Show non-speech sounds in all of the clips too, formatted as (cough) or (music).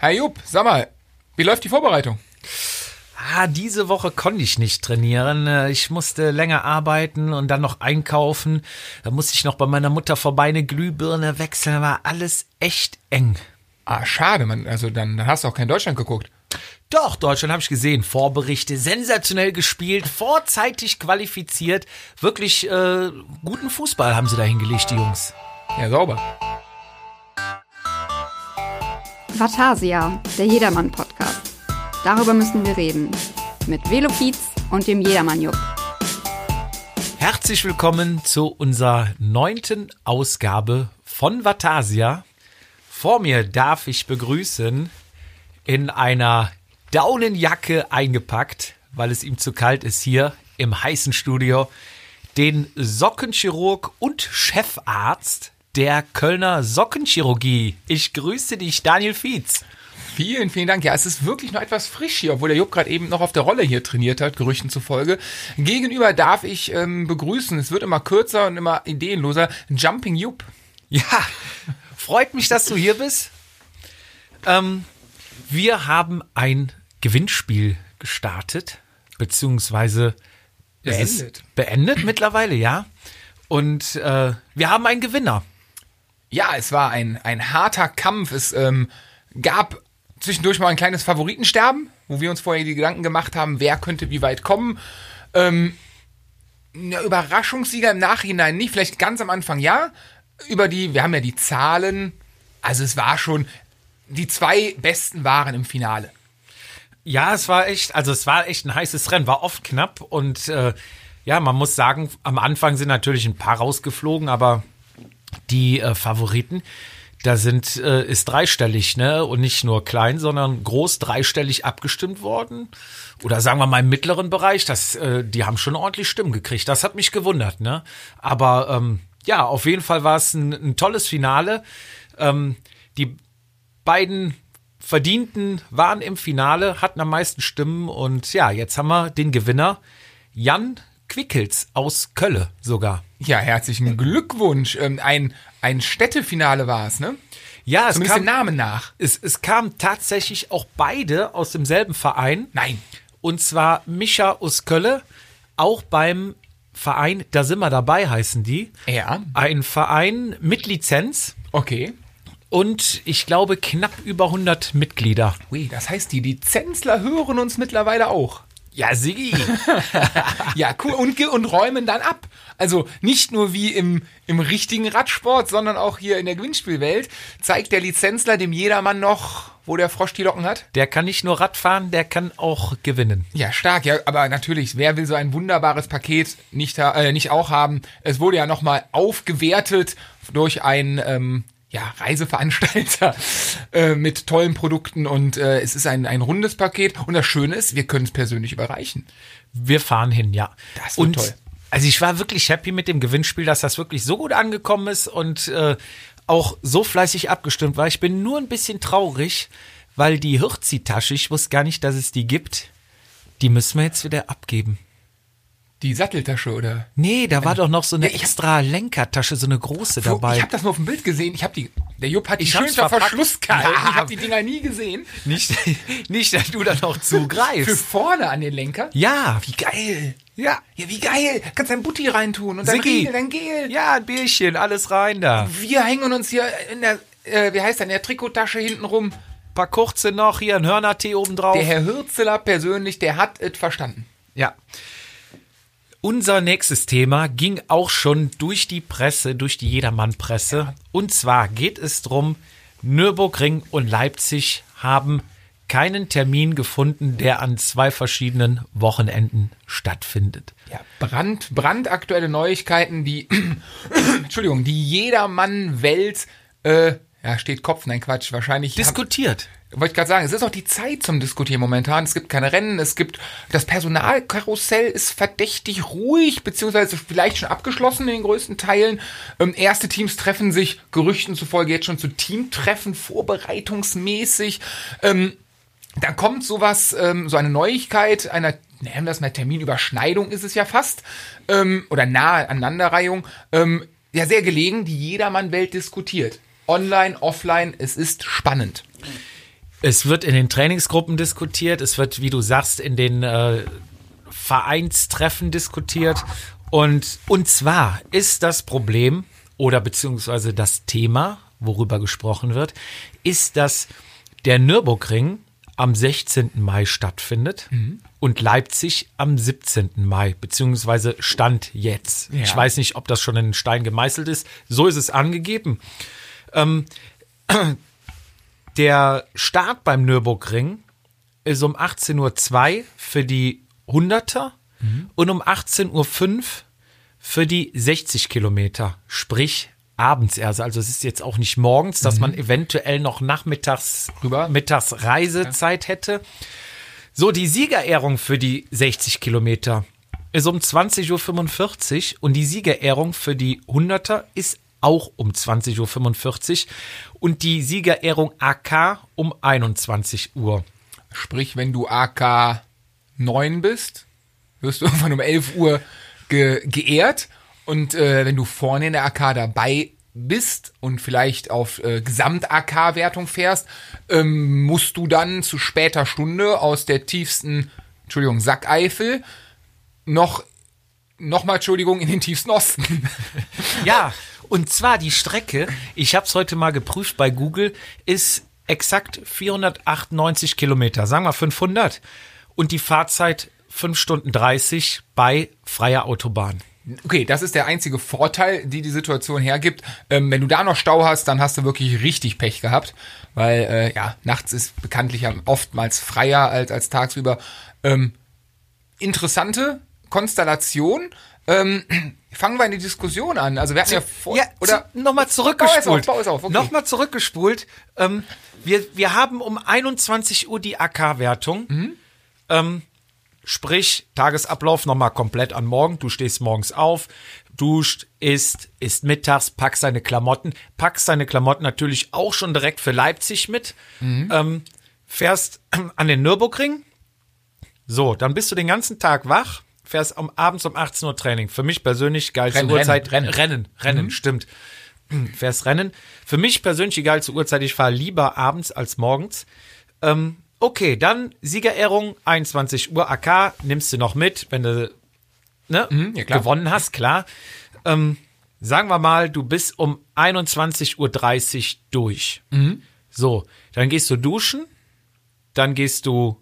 Herr Jupp, sag mal, wie läuft die Vorbereitung? Ah, diese Woche konnte ich nicht trainieren. Äh, ich musste länger arbeiten und dann noch einkaufen. Da musste ich noch bei meiner Mutter vorbei eine Glühbirne wechseln. War alles echt eng. Ah, schade, man. Also dann, dann hast du auch kein Deutschland geguckt. Doch, Deutschland habe ich gesehen. Vorberichte, sensationell gespielt, vorzeitig qualifiziert. Wirklich äh, guten Fußball haben sie da hingelegt, die Jungs. Ja, sauber. Vatasia, der Jedermann-Podcast. Darüber müssen wir reden. Mit Velopiz und dem Jedermann-Jupp. Herzlich willkommen zu unserer neunten Ausgabe von Vatasia. Vor mir darf ich begrüßen in einer Daunenjacke eingepackt, weil es ihm zu kalt ist hier im heißen Studio, den Sockenchirurg und Chefarzt der Kölner Sockenchirurgie. Ich grüße dich, Daniel Fietz. Vielen, vielen Dank. Ja, es ist wirklich noch etwas frisch hier, obwohl der Jupp gerade eben noch auf der Rolle hier trainiert hat, Gerüchten zufolge. Gegenüber darf ich ähm, begrüßen, es wird immer kürzer und immer ideenloser, Jumping Jupp. Ja, freut mich, dass du hier bist. Ähm, wir haben ein Gewinnspiel gestartet, beziehungsweise Beendet. beendet mittlerweile, ja. Und äh, wir haben einen Gewinner. Ja, es war ein, ein harter Kampf. Es ähm, gab zwischendurch mal ein kleines Favoritensterben, wo wir uns vorher die Gedanken gemacht haben, wer könnte wie weit kommen. Ähm, eine Überraschungssieger im Nachhinein nicht, vielleicht ganz am Anfang ja. Über die, wir haben ja die Zahlen, also es war schon, die zwei besten waren im Finale. Ja, es war echt, also es war echt ein heißes Rennen, war oft knapp und äh, ja, man muss sagen, am Anfang sind natürlich ein paar rausgeflogen, aber die äh, Favoriten, da sind, äh, ist dreistellig, ne? Und nicht nur klein, sondern groß dreistellig abgestimmt worden. Oder sagen wir mal im mittleren Bereich, das, äh, die haben schon ordentlich Stimmen gekriegt. Das hat mich gewundert, ne? Aber ähm, ja, auf jeden Fall war es ein, ein tolles Finale. Ähm, die beiden Verdienten waren im Finale, hatten am meisten Stimmen und ja, jetzt haben wir den Gewinner Jan Quickels aus Kölle sogar. Ja, herzlichen Glückwunsch. Ein, ein Städtefinale war es, ne? Ja, es Zumindest kam, dem Namen nach. es, es kamen tatsächlich auch beide aus demselben Verein. Nein. Und zwar Micha aus Kölle, auch beim Verein, da sind wir dabei, heißen die. Ja. Ein Verein mit Lizenz Okay. und ich glaube knapp über 100 Mitglieder. Ui, das heißt, die Lizenzler hören uns mittlerweile auch. Ja, Sigi. (laughs) Ja, cool. Und, und räumen dann ab. Also nicht nur wie im, im richtigen Radsport, sondern auch hier in der Gewinnspielwelt zeigt der Lizenzler dem Jedermann noch, wo der Frosch die Locken hat. Der kann nicht nur Rad fahren, der kann auch gewinnen. Ja, stark. Ja, aber natürlich, wer will so ein wunderbares Paket nicht, äh, nicht auch haben? Es wurde ja nochmal aufgewertet durch ein ähm, ja, Reiseveranstalter (laughs) äh, mit tollen Produkten und äh, es ist ein, ein rundes Paket. Und das Schöne ist, wir können es persönlich überreichen. Wir fahren hin, ja. Das wird und toll. Also ich war wirklich happy mit dem Gewinnspiel, dass das wirklich so gut angekommen ist und äh, auch so fleißig abgestimmt war. Ich bin nur ein bisschen traurig, weil die Hirzi-Tasche, ich wusste gar nicht, dass es die gibt, die müssen wir jetzt wieder abgeben. Die Satteltasche oder? Nee, da war doch noch so eine Ja, ich hab- extra Lenkertasche, so eine große dabei. Ich habe das nur auf dem Bild gesehen. Ich habe die. Der Jupp hat die Ich schön unter verpackt. Verschluss gehalten. Ja. Ich habe die Dinger nie gesehen. nicht, (laughs) nicht, dass du da noch Für zugreifst. vorne an den Lenker. Ja, Wie geil. ja. Ja, wie geil. Kannst dein Butti reintun und dann Siggi. Riegel, dann Gel. Ja, ein Bierchen, alles rein da. Wir hängen uns hier in der, äh, wie heißt das, in der Trikottasche hinten rum. Paar kurze noch, hier ein Hörnertee oben drauf. Der Herr Hürzeler persönlich, der hat es verstanden. Ja. Unser nächstes Thema ging auch schon durch die Presse, durch die Jedermann-Presse. Und zwar geht es drum: Nürburgring und Leipzig haben keinen Termin gefunden, der an zwei verschiedenen Wochenenden stattfindet. Ja, brand, brandaktuelle Neuigkeiten, die, (clears throat) Entschuldigung, die jedermann-Welt, äh, ja, steht Kopf, nein, Quatsch, wahrscheinlich. Diskutiert. Wollte ich gerade sagen, es ist auch die Zeit zum Diskutieren momentan. Es gibt keine Rennen, es gibt das Personalkarussell ist verdächtig ruhig, beziehungsweise vielleicht schon abgeschlossen in den größten Teilen. Ähm, erste Teams treffen sich Gerüchten zufolge jetzt schon zu Teamtreffen, vorbereitungsmäßig. Ähm, dann kommt sowas, ähm, so eine Neuigkeit, einer, nennen wir das mal Terminüberschneidung ist es ja fast, ähm, oder nahe Aneinanderreihung, ähm, ja sehr gelegen, die Jedermann-Welt diskutiert. Online, offline, es ist spannend. Es wird in den Trainingsgruppen diskutiert, es wird, wie du sagst, in den äh, Vereinstreffen diskutiert. Und, und zwar ist das Problem oder beziehungsweise das Thema, worüber gesprochen wird, ist, dass der Nürburgring am 16. Mai stattfindet und Leipzig am 17. Mai, beziehungsweise Stand jetzt. Ja. Ich weiß nicht, ob das schon in den Stein gemeißelt ist. So ist es angegeben. Ähm, der Start beim Nürburgring ist um 18.02 Uhr für die 100er und um 18.05 Uhr für die 60 Kilometer. Sprich, abends erst. Also es ist jetzt auch nicht morgens, dass man eventuell noch nachmittags Rüber. mittags Reisezeit hätte. So, die Siegerehrung für die 60 Kilometer ist um 20.45 Uhr und die Siegerehrung für die 100er ist auch um 20.45 Uhr und die Siegerehrung AK um 21 Uhr. Sprich, wenn du AK 9 bist, wirst du (laughs) irgendwann um 11 Uhr ge geehrt. Und äh, wenn du vorne in der AK dabei bist und vielleicht auf äh, Gesamt-AK-Wertung fährst, ähm, musst du dann zu später Stunde aus der tiefsten, Entschuldigung, Sackeifel noch, nochmal, Entschuldigung, in den tiefsten Osten. Ja, und zwar die Strecke, ich habe es heute mal geprüft bei Google, ist exakt 498 Kilometer, sagen wir 500. Und die Fahrzeit 5 Stunden 30 bei freier Autobahn. Okay, das ist der einzige Vorteil, die die Situation hergibt. Ähm, wenn du da noch Stau hast, dann hast du wirklich richtig Pech gehabt, weil äh, ja nachts ist bekanntlich oftmals freier als als tagsüber. Ähm, interessante Konstellation. Ähm, (clears throat) fangen wir in die Diskussion an. Also wir hatten ja vor oder nochmal Bau zurückgespult. es auf, bau es auf, okay. Nochmal zurückgespult. Ähm, wir, wir haben um 21 Uhr die AK-Wertung. Mhm. Ähm, sprich, Tagesablauf nochmal komplett an morgen. Du stehst morgens auf, duscht, isst, isst mittags, packst deine Klamotten, packst deine Klamotten natürlich auch schon direkt für Leipzig mit, Mhm. ähm, fährst (clears throat) an den Nürburgring. So, dann bist du den ganzen Tag wach, fährst am abends um 18 Uhr Training. Für mich persönlich geilste Rennen, Uhrzeit. Rennen, Rennen, Rennen, stimmt. (clears throat) Fährst Rennen. Für mich persönlich die geilste Uhrzeit. Ich fahre lieber abends als morgens. Ähm, okay, dann Siegerehrung, 21 Uhr AK, nimmst du noch mit, wenn du ne, ja, klar. gewonnen hast, klar. Ähm, sagen wir mal, du bist um 21.30 Uhr durch. Mhm. So, dann gehst du duschen, dann gehst du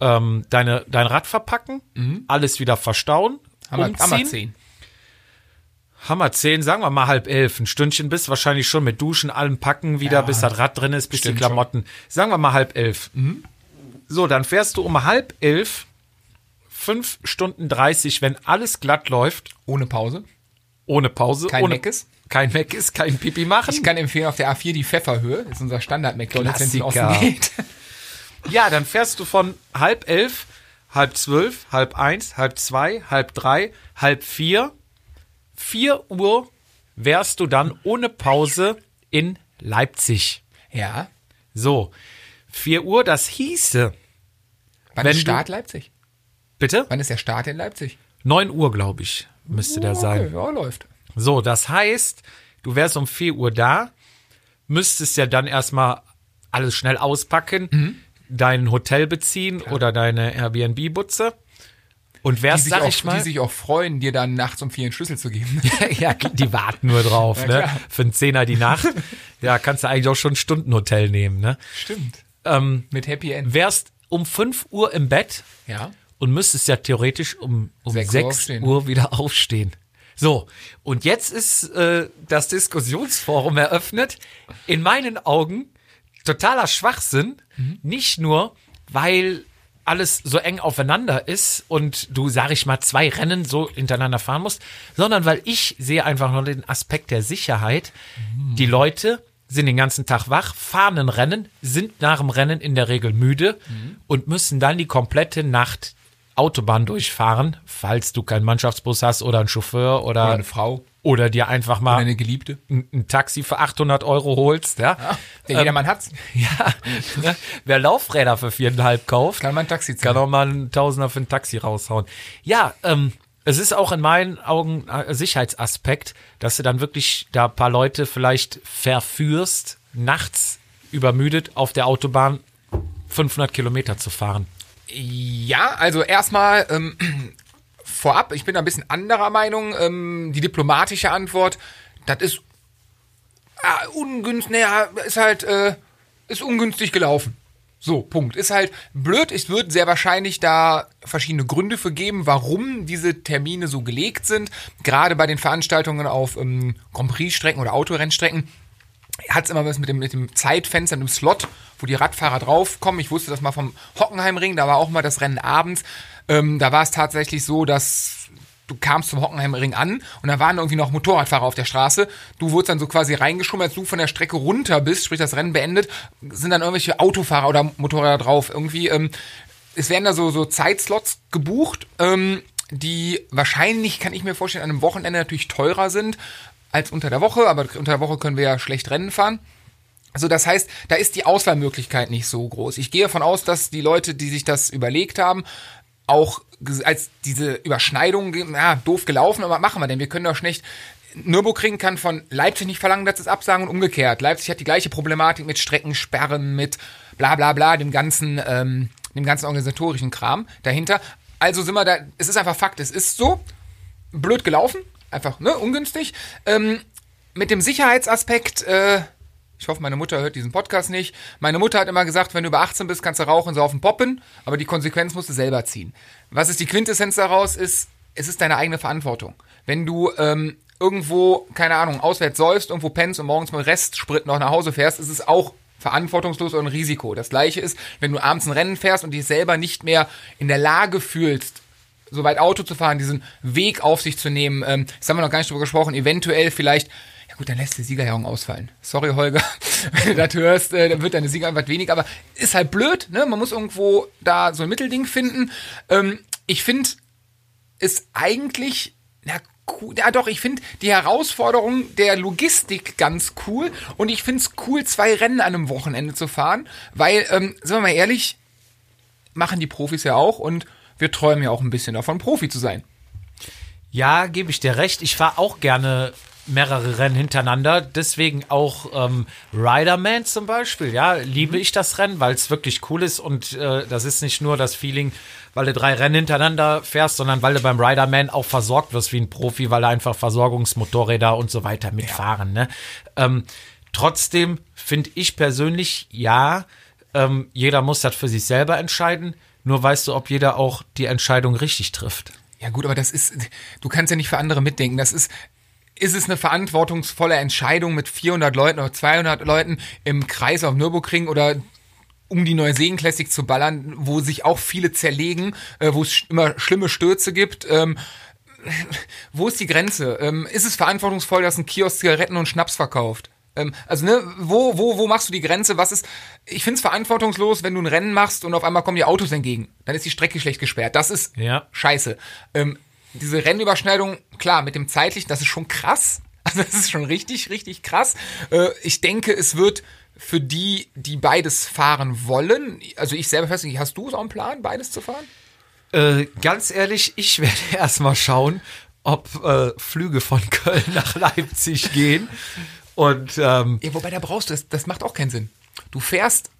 ähm, deine, dein Rad verpacken, alles wieder verstauen, Mhm. Hammer, umziehen. Hammer 10. Hammer 10, sagen wir mal halb elf. Ein Stündchen bist wahrscheinlich schon mit Duschen, allem packen wieder, Ja, bis das Rad drin ist, bis die Klamotten. Sagen wir mal halb elf. So, dann fährst du um halb elf, fünf Stunden 30, wenn alles glatt läuft, Ohne Pause. ohne Pause. Kein ohne, Meckes? Kein Meckes, kein Pipi machen. Ich kann empfehlen auf der A4 die Pfefferhöhe. Das ist unser standard McDonald's, wenn es. Osten geht. Ja, dann fährst du von halb elf, halb zwölf, halb eins, halb zwei, halb drei, halb vier. Vier Uhr wärst du dann ohne Pause in Leipzig. Ja. So, 4 Uhr, das hieße, Wann ist Start Leipzig? bitte? Wann ist der Start in Leipzig? 9 Uhr, glaube ich, müsste der sein. Okay, ja, läuft. So, das heißt, du wärst um 4 Uhr da, müsstest ja dann erstmal alles schnell auspacken, Mhm. Dein Hotel beziehen oder deine Airbnb-Butze und sich, sag auch, ich mal, die sich auch freuen, dir dann nachts um vier einen Schlüssel zu geben. (laughs) ja, die warten nur drauf, ne? klar. Für einen Zehner die Nacht. Ja, kannst du eigentlich auch schon ein Stundenhotel nehmen, ne? Stimmt. Ähm, Mit Happy End. wärst um 5 Uhr im Bett, Ja. und müsstest ja theoretisch um, um Sechs 6 Uhr Uhr, aufstehen. wieder aufstehen. So, und jetzt ist äh, das Diskussionsforum eröffnet. In meinen Augen totaler Schwachsinn. Nicht nur, weil alles so eng aufeinander ist und du, sag ich mal, zwei Rennen so hintereinander fahren musst, sondern weil ich sehe einfach nur den Aspekt der Sicherheit. Die Leute sind den ganzen Tag wach, fahren ein Rennen, sind nach dem Rennen in der Regel müde und müssen dann die komplette Nacht Autobahn durchfahren, falls du keinen Mannschaftsbus hast oder einen Chauffeur oder, Oder eine Frau. Oder dir einfach mal Oder eine Geliebte. ein, ein Taxi für 800 Euro holst. Ja, Der Ähm, jedermann hat's. (laughs) ja. ne? wer Laufräder für viereinhalb kauft, Kann man ein Taxi kann zahlen. auch mal einen Tausender für ein Taxi raushauen. Ja, ähm, es ist auch in meinen Augen ein Sicherheitsaspekt, dass du dann wirklich da ein paar Leute vielleicht verführst, nachts übermüdet auf der Autobahn 500 Kilometer zu fahren? Ja, also erstmal ähm, vorab, ich bin da ein bisschen anderer Meinung. Ähm, die diplomatische Antwort, das ist ah, ungünstig, naja, ist halt, äh, ist ungünstig gelaufen. So, Punkt. Ist halt blöd. Es wird sehr wahrscheinlich da verschiedene Gründe für geben, warum diese Termine so gelegt sind. Gerade bei den Veranstaltungen auf ähm, Grand Prix-Strecken oder Autorennstrecken hat es immer was mit dem, mit dem Zeitfenster, mit dem Slot, wo die Radfahrer draufkommen. Ich wusste das mal vom Hockenheimring, da war auch mal das Rennen abends. Ähm, da war es tatsächlich so, dass du kamst zum Hockenheimring an und da waren irgendwie noch Motorradfahrer auf der Straße. Du wurdest dann so quasi reingeschoben, als du von der Strecke runter bist, sprich das Rennen beendet, sind dann irgendwelche Autofahrer oder Motorräder drauf. Irgendwie, ähm, es werden da so, so Zeitslots gebucht, ähm, die wahrscheinlich, kann ich mir vorstellen, an einem Wochenende natürlich teurer sind als unter der Woche, aber unter der Woche können wir ja schlecht Rennen fahren. Also das heißt, da ist die Auswahlmöglichkeit nicht so groß. Ich gehe davon aus, dass die Leute, die sich das überlegt haben, auch als diese Überschneidung, ja, doof gelaufen, aber machen wir denn? Wir können doch schlecht. Nürburgring kann von Leipzig nicht verlangen, dass es absagen und umgekehrt. Leipzig hat die gleiche Problematik mit Streckensperren, mit bla bla bla, dem ganzen, ähm, dem ganzen organisatorischen Kram dahinter. Also sind wir da, es ist einfach Fakt, es ist so blöd gelaufen, einfach, ne, ungünstig. Ähm, mit dem Sicherheitsaspekt, äh, ich hoffe, meine Mutter hört diesen Podcast nicht. Meine Mutter hat immer gesagt, wenn du über 18 bist, kannst du rauchen, saufen, poppen, aber die Konsequenz musst du selber ziehen. Was ist die Quintessenz daraus? Ist, es ist deine eigene Verantwortung. Wenn du ähm, irgendwo, keine Ahnung, auswärts säufst, irgendwo pennst und morgens mit Restsprit noch nach Hause fährst, ist es auch verantwortungslos und ein Risiko. Das gleiche ist, wenn du abends ein Rennen fährst und dich selber nicht mehr in der Lage fühlst, so weit Auto zu fahren, diesen Weg auf sich zu nehmen. Ähm, das haben wir noch gar nicht drüber gesprochen. Eventuell vielleicht Gut, dann lässt die Siegerehrung ausfallen. Sorry, Holger, (laughs) wenn du das hörst, äh, dann wird deine Siegerehrung weniger. Aber ist halt blöd, ne? Man muss irgendwo da so ein Mittelding finden. Ähm, ich finde es eigentlich, na cool, ja doch, ich finde die Herausforderung der Logistik ganz cool. Und ich finde es cool, zwei Rennen an einem Wochenende zu fahren. Weil, ähm, sind wir mal ehrlich, machen die Profis ja auch. Und wir träumen ja auch ein bisschen davon, Profi zu sein. Ja, gebe ich dir recht. Ich fahre auch gerne mehrere Rennen hintereinander. Deswegen auch ähm, Riderman zum Beispiel. Ja, liebe ich das Rennen, weil es wirklich cool ist und äh, das ist nicht nur das Feeling, weil du drei Rennen hintereinander fährst, sondern weil du beim Riderman auch versorgt wirst wie ein Profi, weil da einfach Versorgungsmotorräder und so weiter mitfahren. Ja. Ne? Ähm, trotzdem finde ich persönlich, ja, ähm, jeder muss das für sich selber entscheiden. Nur weißt du, ob jeder auch die Entscheidung richtig trifft. Ja gut, aber das ist, du kannst ja nicht für andere mitdenken. Das ist, ist es eine verantwortungsvolle Entscheidung mit 400 Leuten oder 200 Leuten im Kreis auf Nürburgring oder um die Neuseen Classic zu ballern, wo sich auch viele zerlegen, äh, wo es immer schlimme Stürze gibt. Ähm, (laughs) wo ist die Grenze? Ähm, ist es verantwortungsvoll, dass ein Kiosk Zigaretten und Schnaps verkauft? Ähm, also, ne, wo, wo, wo machst du die Grenze? Was ist. Ich find's verantwortungslos, wenn du ein Rennen machst und auf einmal kommen die Autos entgegen. Dann ist die Strecke schlecht gesperrt. Das ist ja. scheiße. Ähm, diese Rennüberschneidung, klar, mit dem zeitlichen, das ist schon krass. (laughs) Also das ist schon richtig, richtig krass. Äh, ich denke, es wird für die, die beides fahren wollen, also ich selber fest, hast du so einen Plan, beides zu fahren? Äh, ganz ehrlich, ich werde (laughs) erstmal schauen, ob äh, Flüge von Köln (laughs) nach Leipzig gehen. Und ähm, ja, wobei da brauchst du das, das macht auch keinen Sinn. Du fährst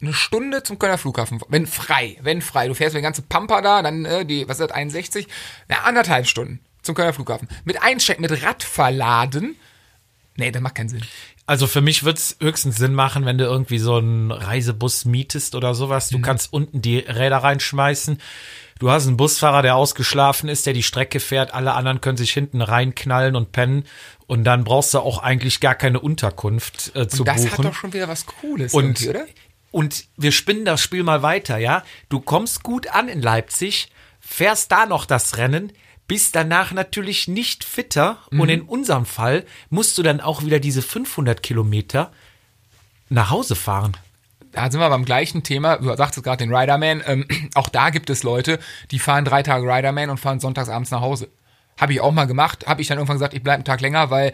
eine Stunde zum Kölner Flughafen, wenn frei, wenn frei. Du fährst mit der ganze Pampa da, dann äh, die, was ist das, 61? Na, anderthalb Stunden zum Kölner Flughafen. Mit Eincheck, mit Rad verladen. Nee, das macht keinen Sinn. Also für mich wird's höchstens Sinn machen, wenn du irgendwie so einen Reisebus mietest oder sowas. Du mhm. kannst unten die Räder reinschmeißen. Du hast einen Busfahrer, der ausgeschlafen ist, der die Strecke fährt. Alle anderen können sich hinten reinknallen und pennen. Und dann brauchst du auch eigentlich gar keine Unterkunft äh, zu und das buchen. Das hat doch schon wieder was Cooles, und, oder? Und wir spinnen das Spiel mal weiter, ja? Du kommst gut an in Leipzig, fährst da noch das Rennen, bist danach natürlich nicht fitter mhm. und in unserem Fall musst du dann auch wieder diese 500 Kilometer nach Hause fahren. Da sind wir beim gleichen Thema. Du sagst es gerade den Riderman. Ähm, (clears throat) auch da gibt es Leute, die fahren drei Tage Riderman und fahren sonntags abends nach Hause. Habe ich auch mal gemacht. Habe ich dann irgendwann gesagt, ich bleibe einen Tag länger, weil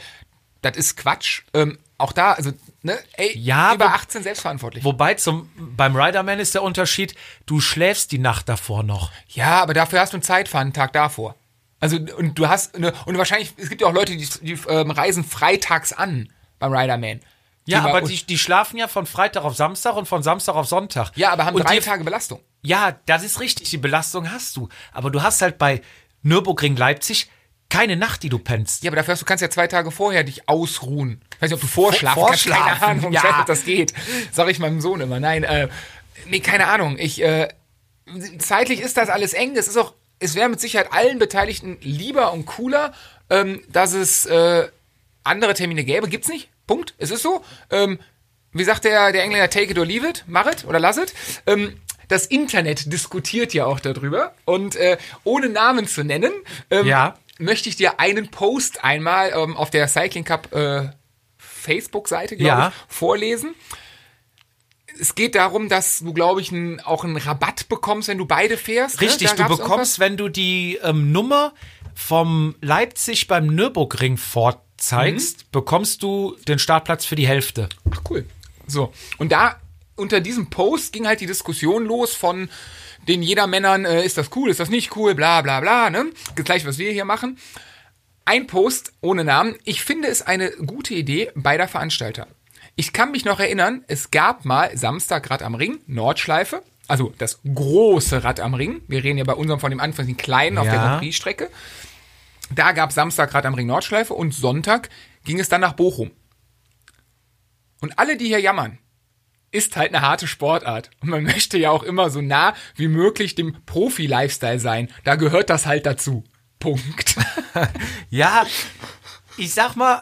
das ist Quatsch. Ähm, auch da, also, ne, ey, ja, über 18 selbstverantwortlich. Wobei zum, beim Riderman ist der Unterschied, du schläfst die Nacht davor noch. Ja, aber dafür hast du einen Zeitfahren einen Tag davor. Also, und du hast, ne, und wahrscheinlich, es gibt ja auch Leute, die, die ähm, reisen freitags an beim Riderman. Ja, aber die, die schlafen ja von Freitag auf Samstag und von Samstag auf Sonntag. Ja, aber haben und drei die, Tage Belastung. Ja, das ist richtig, die Belastung hast du. Aber du hast halt bei Nürburgring Leipzig keine Nacht, die du pennst. Ja, aber dafür hast du kannst ja zwei Tage vorher dich ausruhen. Ich weiß nicht, ob du vorschlafen Vor- kannst. Keine vorschlafen, Ahnung, (laughs) ja. ich weiß, ob das geht. Sag ich meinem Sohn immer. Nein, äh, nee, keine Ahnung. Ich, äh, zeitlich ist das alles eng. Es ist auch, es wäre mit Sicherheit allen Beteiligten lieber und cooler, ähm, dass es äh, andere Termine gäbe. Gibt's nicht. Punkt. Es ist so. Ähm, wie sagt der, der Engländer, take it or leave it, mach it oder lass it. Ähm, das Internet diskutiert ja auch darüber. Und äh, ohne Namen zu nennen, ähm, Ja. möchte ich dir einen Post einmal ähm, auf der Cycling Cup äh, Facebook-Seite, glaube Ja. ich, vorlesen. Es geht darum, dass du, glaube ich, ein, auch einen Rabatt bekommst, wenn du beide fährst. ne? Richtig, Da du bekommst, wenn du die ähm, Nummer vom Leipzig beim Nürburgring vorzeigst, bekommst du den Startplatz für die Hälfte. Ach, cool. So. Und da, unter diesem Post ging halt die Diskussion los von den Jedermännern, äh, ist das cool, ist das nicht cool, bla bla bla, ne? Gleich, was wir hier machen. Ein Post ohne Namen. Ich finde es eine gute Idee beider Veranstalter. Ich kann mich noch erinnern, es gab mal Samstag Rad am Ring, Nordschleife, also das große Rad am Ring. Wir reden ja bei unserem von dem Anfang den kleinen auf der Ja. Grand Prix-Strecke. Da gab Samstag Rad am Ring Nordschleife und Sonntag ging es dann nach Bochum. Und alle, die hier jammern, ist halt eine harte Sportart. Und man (laughs) möchte ja auch immer so nah wie möglich dem Profi-Lifestyle sein. Da gehört das halt dazu. Punkt. (laughs) Ja, ich sag mal,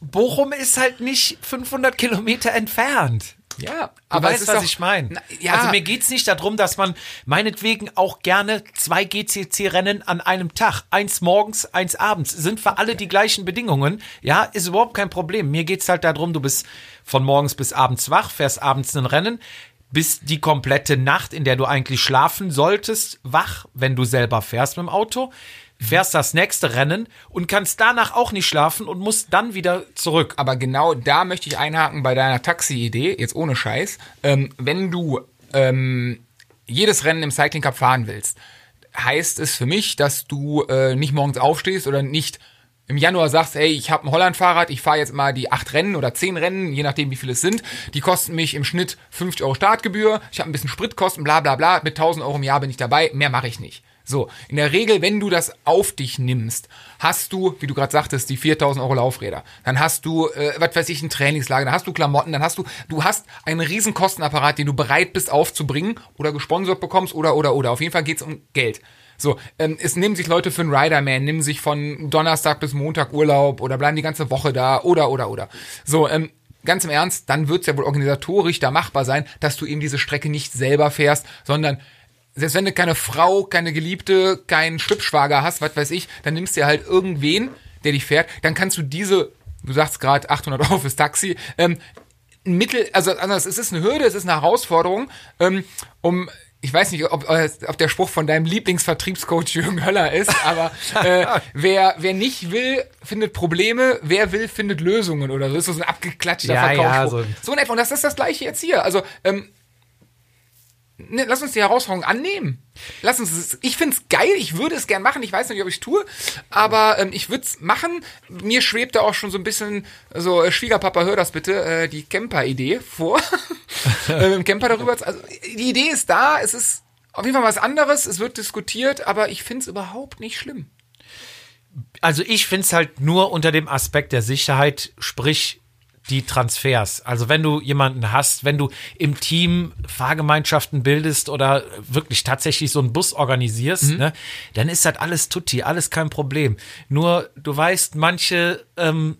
Bochum ist halt nicht 500 Kilometer entfernt. Ja, Du aber weißt, ist was doch- ich meine. Ja, Also mir geht's nicht darum, dass man meinetwegen auch gerne zwei GCC-Rennen an einem Tag, eins morgens, eins abends, sind für alle die gleichen Bedingungen. Ja, ist überhaupt kein Problem. Mir geht's halt darum, du bist von morgens bis abends wach, fährst abends ein Rennen, bist die komplette Nacht, in der du eigentlich schlafen solltest, wach, wenn du selber fährst mit dem Auto, fährst das nächste Rennen und kannst danach auch nicht schlafen und musst dann wieder zurück. aber genau da möchte ich einhaken bei deiner Taxi-Idee, jetzt ohne Scheiß. Ähm, wenn du ähm, jedes Rennen im Cycling Cup fahren willst, heißt es für mich, dass du äh, nicht morgens aufstehst oder nicht im Januar sagst, ey, ich habe ein Holland-Fahrrad, ich fahre jetzt mal die acht Rennen oder zehn Rennen, je nachdem wie viele es sind. Die kosten mich im Schnitt 50 Euro Startgebühr, ich habe ein bisschen Spritkosten, bla bla bla, mit 1000 Euro im Jahr bin ich dabei, mehr mache ich nicht. So, in der Regel, wenn du das auf dich nimmst, hast du, wie du gerade sagtest, die 4000 Euro Laufräder. Dann hast du, äh, was weiß ich, ein Trainingslager, dann hast du Klamotten, dann hast du, du hast einen riesen Kostenapparat, den du bereit bist aufzubringen oder gesponsert bekommst oder, oder, oder. Auf jeden Fall geht's um Geld. So, ähm, es nehmen sich Leute für einen Riderman, nehmen sich von Donnerstag bis Montag Urlaub oder bleiben die ganze Woche da oder, oder, oder. So, ähm, ganz im Ernst, dann wird's ja wohl organisatorisch da machbar sein, dass du eben diese Strecke nicht selber fährst, sondern selbst wenn du keine Frau, keine Geliebte, keinen Schwippschwager hast, was weiß ich, dann nimmst du dir halt irgendwen, der dich fährt, dann kannst du diese, du sagst gerade 800 Euro fürs Taxi, ähm, ein Mittel, also anders, es ist eine Hürde, es ist eine Herausforderung, ähm, um ich weiß nicht, ob, äh, ob der Spruch von deinem Lieblingsvertriebscoach Jürgen Höller ist, aber äh, (laughs) wer, wer nicht will, findet Probleme, wer will, findet Lösungen oder so. Das ist so ein abgeklatschter Ja, ja, Verkaufsspruch. so- so in etwa. Und das ist das gleiche jetzt hier. Also, ähm, ne, lass uns die Herausforderung annehmen. Lass uns, es- ich find's geil, ich würde es gern machen, ich weiß nicht, ob ich tue, aber ähm, ich würde es machen. Mir schwebt da auch schon so ein bisschen, so äh, Schwiegerpapa, hör das bitte, äh, die Camper-Idee vor. (laughs) äh, mit dem Camper darüber. Also, die Idee ist da, es ist auf jeden Fall was anderes, es wird diskutiert, aber ich find's überhaupt nicht schlimm. Also ich find's halt nur unter dem Aspekt der Sicherheit, sprich die Transfers. Also wenn du jemanden hast, wenn du im Team Fahrgemeinschaften bildest oder wirklich tatsächlich so einen Bus organisierst, ne, dann ist das alles tutti, alles kein Problem. Nur du weißt, manche, ähm,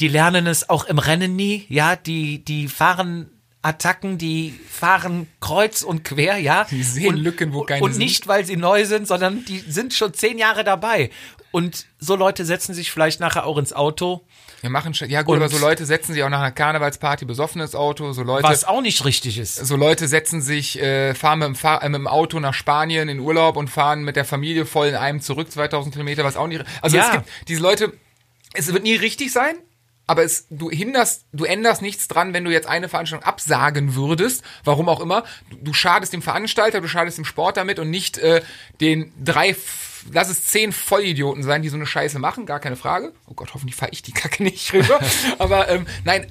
die lernen es auch im Rennen nie, ja, die, die fahren Attacken, die fahren kreuz und quer, ja. Die sehen Lücken, wo keine Und sind. nicht, weil sie neu sind, sondern die sind schon zehn Jahre dabei. Und so Leute setzen sich vielleicht nachher auch ins Auto, Wir machen schon, ja gut, Und- aber so Leute setzen sich auch nach einer Karnevalsparty besoffenes Auto, so Leute. was auch nicht richtig ist. so Leute setzen sich, äh, fahren mit dem, Fahr äh, mit dem Auto nach Spanien in Urlaub und fahren mit der Familie voll in einem zurück, 2000 Kilometer, was auch nicht. Also Ja. es gibt diese Leute, es wird nie richtig sein, aber es, du hinderst, du änderst nichts dran, wenn du jetzt eine Veranstaltung absagen würdest, warum auch immer. Du, du schadest dem Veranstalter, du schadest dem Sport damit und nicht äh, den drei, lass es zehn Vollidioten sein, die so eine Scheiße machen, gar keine Frage. Oh Gott, hoffentlich fahre ich die Kacke nicht rüber. (laughs) aber ähm, nein,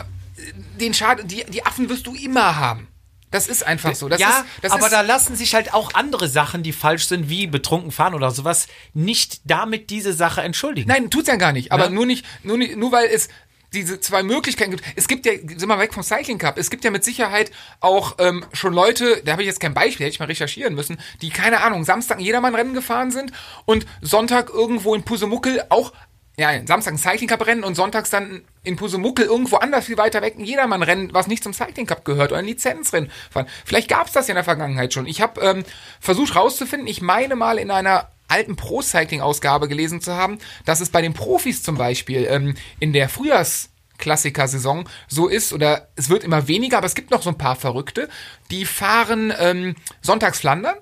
den Schaden, die, die Affen wirst du immer haben. Das ist einfach so. Das ja, ist, aber ist, da lassen sich halt auch andere Sachen, die falsch sind, wie betrunken fahren oder sowas, nicht damit diese Sache entschuldigen. Nein, tut's ja gar nicht. Aber Ja. nur nicht, nur nicht, nur weil es diese zwei Möglichkeiten gibt. Es gibt ja, sind wir weg vom Cycling Cup, es gibt ja mit Sicherheit auch ähm, schon Leute, da habe ich jetzt kein Beispiel, hätte ich mal recherchieren müssen, die, keine Ahnung, Samstag ein Jedermann-Rennen gefahren sind und Sonntag irgendwo in Pusemuckel auch, ja, Samstag ein Cycling Cup Rennen und sonntags dann in Pusemuckel irgendwo anders viel weiter weg ein Jedermann-Rennen, was nicht zum Cycling Cup gehört oder ein Lizenzrennen fahren. Vielleicht gab's das ja in der Vergangenheit schon. Ich habe ähm, versucht rauszufinden, ich meine mal in einer alten Pro-Cycling-Ausgabe gelesen zu haben, dass es bei den Profis zum Beispiel ähm, in der Frühjahrsklassiker-Saison so ist, oder es wird immer weniger, aber es gibt noch so ein paar Verrückte, die fahren ähm, sonntags Flandern,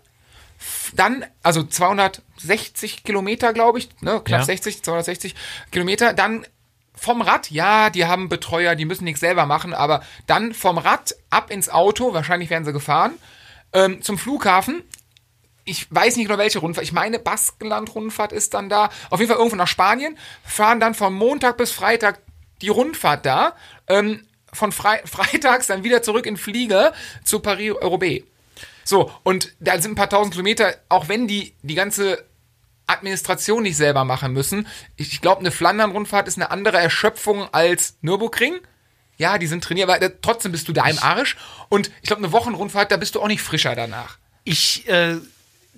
dann, also 260 Kilometer, glaube ich, ne, knapp Ja. 60, 260 Kilometer, dann vom Rad, ja, die haben Betreuer, die müssen nichts selber machen, aber dann vom Rad ab ins Auto, wahrscheinlich werden sie gefahren, ähm, zum Flughafen, ich weiß nicht genau welche Rundfahrt, ich meine Baskenland-Rundfahrt ist dann da, auf jeden Fall irgendwo nach Spanien, fahren dann von Montag bis Freitag die Rundfahrt da, ähm, von Fre (laughs) Freitags dann wieder zurück in Flieger zu Paris-Roubaix. So, und da sind ein paar tausend Kilometer, auch wenn die die ganze Administration nicht selber machen müssen. Ich, ich glaube, eine Flandern-Rundfahrt ist eine andere Erschöpfung als Nürburgring. Ja, die sind trainiert, aber trotzdem bist du da im Arsch. Und ich glaube, eine Wochenrundfahrt, da bist du auch nicht frischer danach. Ich, äh,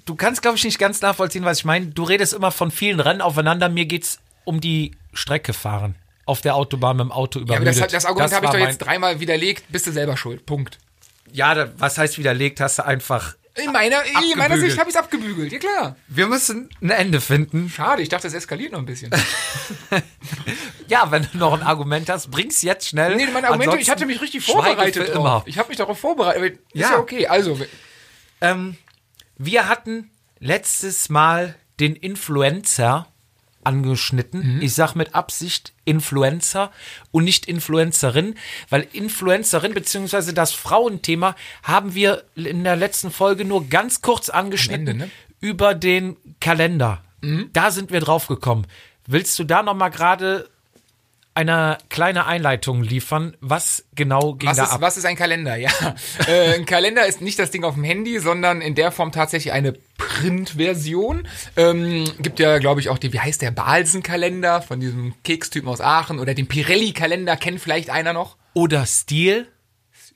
du kannst, glaube ich, nicht ganz nachvollziehen, was ich meine. Du redest immer von vielen Rennen aufeinander. Mir geht's um die Strecke fahren. Auf der Autobahn mit dem Auto Ja, übermüdet. aber das, hat- das Argument habe ich doch mein- jetzt dreimal widerlegt. Bist du selber schuld. Punkt. Ja, da, was heißt widerlegt? Hast du einfach. In meiner, in meiner. Sicht habe ich es abgebügelt. Ja, klar. Wir müssen ein Ende finden. Schade, ich dachte, es eskaliert noch ein bisschen. (laughs) Ja, wenn du noch ein Argument hast, bring's jetzt schnell. nee, meine Argumente, ich hatte mich richtig vorbereitet immer. Ich habe mich darauf vorbereitet. Ist ja, Ja. okay. Also, Ähm, wir hatten letztes Mal den Influencer angeschnitten. Ich sag mit Absicht Influencer und nicht Influencerin, weil Influencerin beziehungsweise das Frauenthema haben wir in der letzten Folge nur ganz kurz angeschnitten Ende, ne? über den Kalender. Da sind wir drauf gekommen. Willst du da noch mal gerade eine kleine Einleitung liefern? Was genau ging was da ist, ab? was ist ein Kalender? (laughs) Ja, äh, ein Kalender ist nicht das Ding auf dem Handy, sondern in der Form tatsächlich eine Printversion. Ähm, gibt ja, glaube ich, auch die, wie heißt der, Balsen-Kalender von diesem Kekstypen aus Aachen oder den Pirelli-Kalender, kennt vielleicht einer noch? Oder Stil?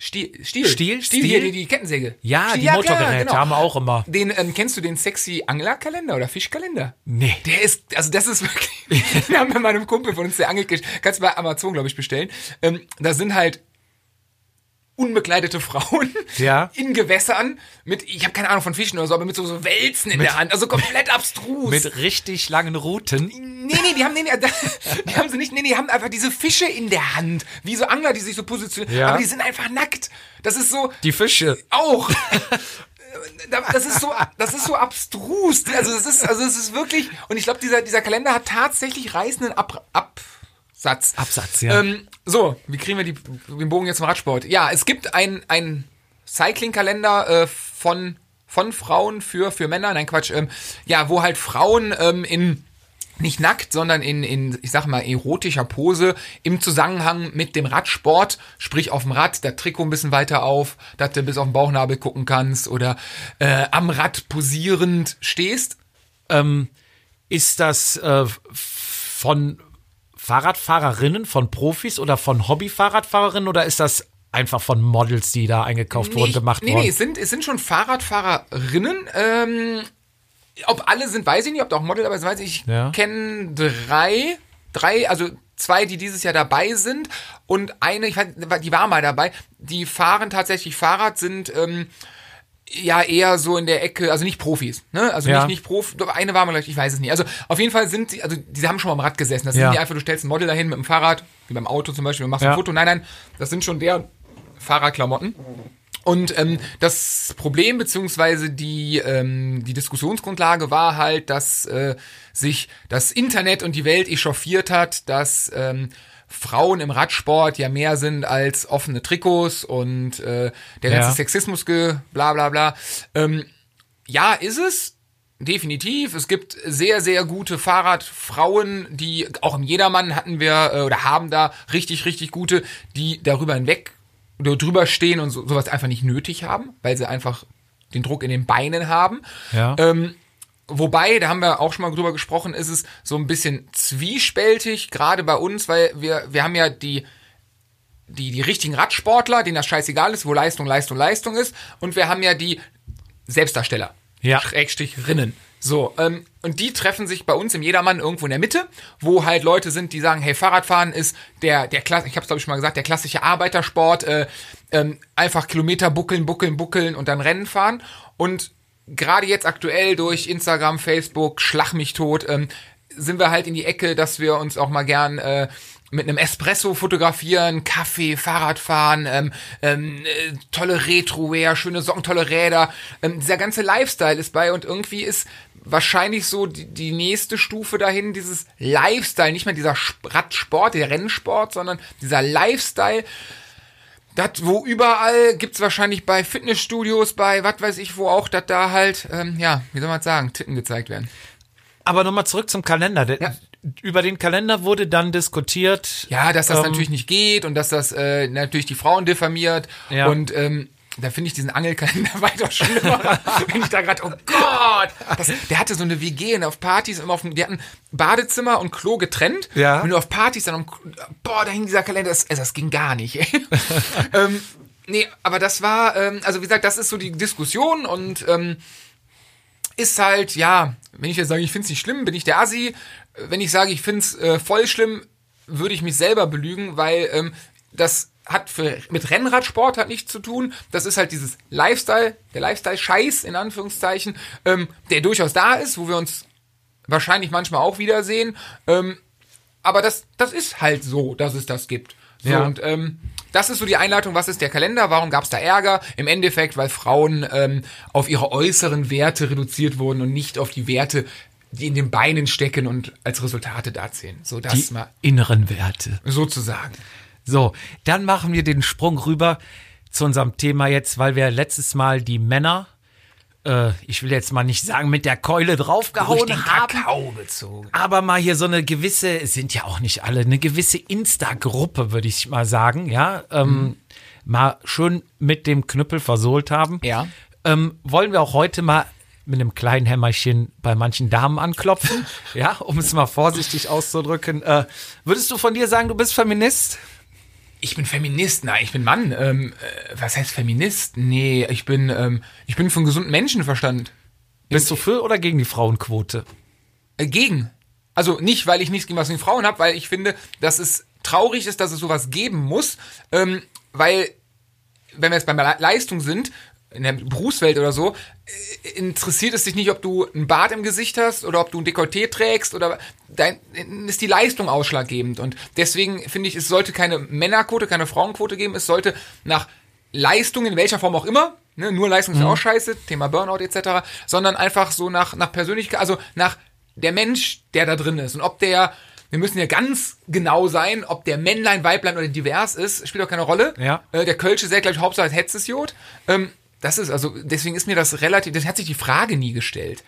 Stiel, Stiel, Stiel? Stiel, Stiel? hier, die, die Kettensäge. Ja, Stiel, die klar, Motorgeräte genau. haben wir auch immer. Den, ähm, kennst du den sexy Anglerkalender oder Fischkalender? Nee. Der ist, also das ist wirklich, (laughs) den haben wir meinem Kumpel von uns, der angelt, kannst du bei Amazon, glaube ich, bestellen. Ähm, da sind halt unbekleidete Frauen (laughs) Ja. in Gewässern mit, ich habe keine Ahnung von Fischen oder so, aber mit so, so Wälzen in der Hand, also komplett abstrus. Mit richtig langen Routen. Nee, nee, die haben, nee, nee, (laughs) die haben sie nicht, nee, nee, die haben einfach diese Fische in der Hand. Wie so Angler, die sich so positionieren. Ja. Aber die sind einfach nackt. Das ist so, Die Fische. auch. (laughs) Das ist so, das ist so abstrus. Also es ist, also es ist wirklich. Und ich glaube, dieser, dieser Kalender hat tatsächlich reißenden Ab, Absatz. Absatz, ja. Ähm, so, wie kriegen wir die, den Bogen jetzt zum Radsport? Ja, es gibt ein, ein Cycling-Kalender äh, von, von Frauen für, für Männer. Nein, Quatsch. Ähm, ja, wo halt Frauen ähm, in nicht nackt, sondern in, in, ich sag mal, erotischer Pose im Zusammenhang mit dem Radsport, sprich auf dem Rad, der Trikot ein bisschen weiter auf, dass du bis auf den Bauchnabel gucken kannst oder äh, am Rad posierend stehst. Ähm, ist das äh, von Fahrradfahrerinnen, von Profis oder von Hobbyfahrradfahrerinnen oder ist das einfach von Models, die da eingekauft wurden, ich- gemacht nee, worden? Nee, es sind, es sind schon Fahrradfahrerinnen. Ähm, ob alle sind, weiß ich nicht, ob da auch Model dabei sind, weiß ich. Ich Ja. kenne drei, drei, also zwei, die dieses Jahr dabei sind und eine, ich weiß, die war mal dabei, die fahren tatsächlich Fahrrad, sind ähm, ja eher so in der Ecke, also nicht Profis, ne? Also Ja. nicht, nicht doch eine war mal, ich weiß es nicht. Also auf jeden Fall sind sie, also die haben schon mal am Rad gesessen. Das Ja. sind nicht einfach, du stellst ein Model dahin mit dem Fahrrad, wie beim Auto zum Beispiel, und machst Ja. ein Foto. Nein, nein, das sind schon deren Fahrerklamotten. Und ähm, das Problem beziehungsweise die ähm, die Diskussionsgrundlage war halt, dass äh, sich das Internet und die Welt echauffiert hat, dass ähm, Frauen im Radsport ja mehr sind als offene Trikots und äh, der ganze Ja. Sexismus ge bla bla bla. Ähm, ja, ist es. definitiv. Es gibt sehr, sehr gute Fahrradfrauen, die auch im Jedermann hatten wir äh, oder haben da richtig, richtig gute, die darüber hinweg oder drüber stehen und so, sowas einfach nicht nötig haben, weil sie einfach den Druck in den Beinen haben. Ja. Ähm, Wobei, da haben wir auch schon mal drüber gesprochen, ist es so ein bisschen zwiespältig, gerade bei uns, weil wir, wir haben ja die, die, die richtigen Radsportler, denen das scheißegal ist, wo Leistung, Leistung, Leistung ist. Und wir haben ja die Selbstdarsteller. Ja. Schrägstrich Rinnen. So, ähm, und die treffen sich bei uns im Jedermann irgendwo in der Mitte, wo halt Leute sind, die sagen, hey, Fahrradfahren ist der, der Klasse, ich hab's glaube ich schon mal gesagt, der klassische Arbeitersport, äh, ähm, einfach Kilometer buckeln, buckeln, buckeln und dann Rennen fahren. Und gerade jetzt aktuell durch Instagram, Facebook, Schlag mich tot, ähm, sind wir halt in die Ecke, dass wir uns auch mal gern äh, mit einem Espresso fotografieren, Kaffee, Fahrradfahren, ähm, ähm, äh, tolle Retro-Wear, schöne Socken, tolle Räder. Ähm, dieser ganze Lifestyle ist bei und irgendwie ist wahrscheinlich so die, die nächste Stufe dahin, dieses Lifestyle, nicht mehr dieser Sp- Radsport, der Rennsport, sondern dieser Lifestyle. Das, wo überall gibt's wahrscheinlich bei Fitnessstudios, bei was weiß ich wo auch, dass da halt, ähm, ja, wie soll man sagen, Titten gezeigt werden. Aber nochmal zurück zum Kalender. Der, Ja. Über den Kalender wurde dann diskutiert. Ja, dass das Ähm, natürlich nicht geht und dass das äh, natürlich die Frauen diffamiert. Ja. Und ähm, da finde ich diesen Angelkalender weiter schlimmer. wenn ich da gerade, oh Gott! Das, der hatte so eine WG und auf Partys immer auf dem, die hatten Badezimmer und Klo getrennt. Ja. Wenn du auf Partys dann, am, boah, da hing dieser Kalender, das, also das ging gar nicht. (laughs) Ähm, nee, aber das war, ähm, also wie gesagt, das ist so die Diskussion und ähm, ist halt, ja, wenn ich jetzt sage, ich finde es nicht schlimm, bin ich der Assi. Wenn ich sage, ich finde es äh, voll schlimm, würde ich mich selber belügen, weil ähm, das hat für, mit Rennradsport hat nichts zu tun. Das ist halt dieses Lifestyle, der Lifestyle-Scheiß in Anführungszeichen, ähm, der durchaus da ist, wo wir uns wahrscheinlich manchmal auch wiedersehen. Ähm, aber das, das ist halt so, dass es das gibt. So, Ja. Und ähm, das ist so die Einleitung, was ist der Kalender, warum gab es da Ärger? Im Endeffekt, weil Frauen ähm, auf ihre äußeren Werte reduziert wurden und nicht auf die Werte, die in den Beinen stecken und als Resultate dazählen. So das Die mal inneren Werte. sozusagen. So, dann machen wir den Sprung rüber zu unserem Thema jetzt, weil wir letztes Mal die Männer, äh, ich will jetzt mal nicht sagen, mit der Keule draufgehauen haben. Aber mal hier so eine gewisse, es sind ja auch nicht alle, eine gewisse Insta-Gruppe, würde ich mal sagen, ja, ähm, mal schön mit dem Knüppel versohlt haben. Ja. Ähm, wollen wir auch heute mal mit einem kleinen Hämmerchen bei manchen Damen anklopfen, (laughs) ja, um es mal vorsichtig auszudrücken. Äh, würdest du von dir sagen, du bist Feminist? Ich bin Feminist, nein, ich bin Mann. Ähm, äh, was heißt Feminist? Nee, ich bin, ähm, ich bin von gesundem Menschenverstand. Bist du für oder gegen die Frauenquote? Äh, gegen. Also nicht, weil ich nichts gegen was gegen Frauen habe, weil ich finde, dass es traurig ist, dass es sowas geben muss, ähm, weil wenn wir jetzt bei Leistung sind, in der Berufswelt oder so, äh, interessiert es dich nicht, ob du ein Bart im Gesicht hast oder ob du ein Dekolleté trägst oder dein, ist die Leistung ausschlaggebend. Und deswegen finde ich, es sollte keine Männerquote, keine Frauenquote geben. Es sollte nach Leistung, in welcher Form auch immer, ne, nur Leistung ist auch scheiße, Thema Burnout etc., sondern einfach so nach, nach Persönlichkeit, also nach der Mensch, der da drin ist. Und ob der, wir müssen ja ganz genau sein, ob der Männlein, Weiblein oder divers ist, spielt auch keine Rolle. Ja. Äh, der Kölsche sagt, glaube ich, Hauptsache als Hetzesjod. Ähm, das ist, also, deswegen ist mir das relativ, das hat sich die Frage nie gestellt.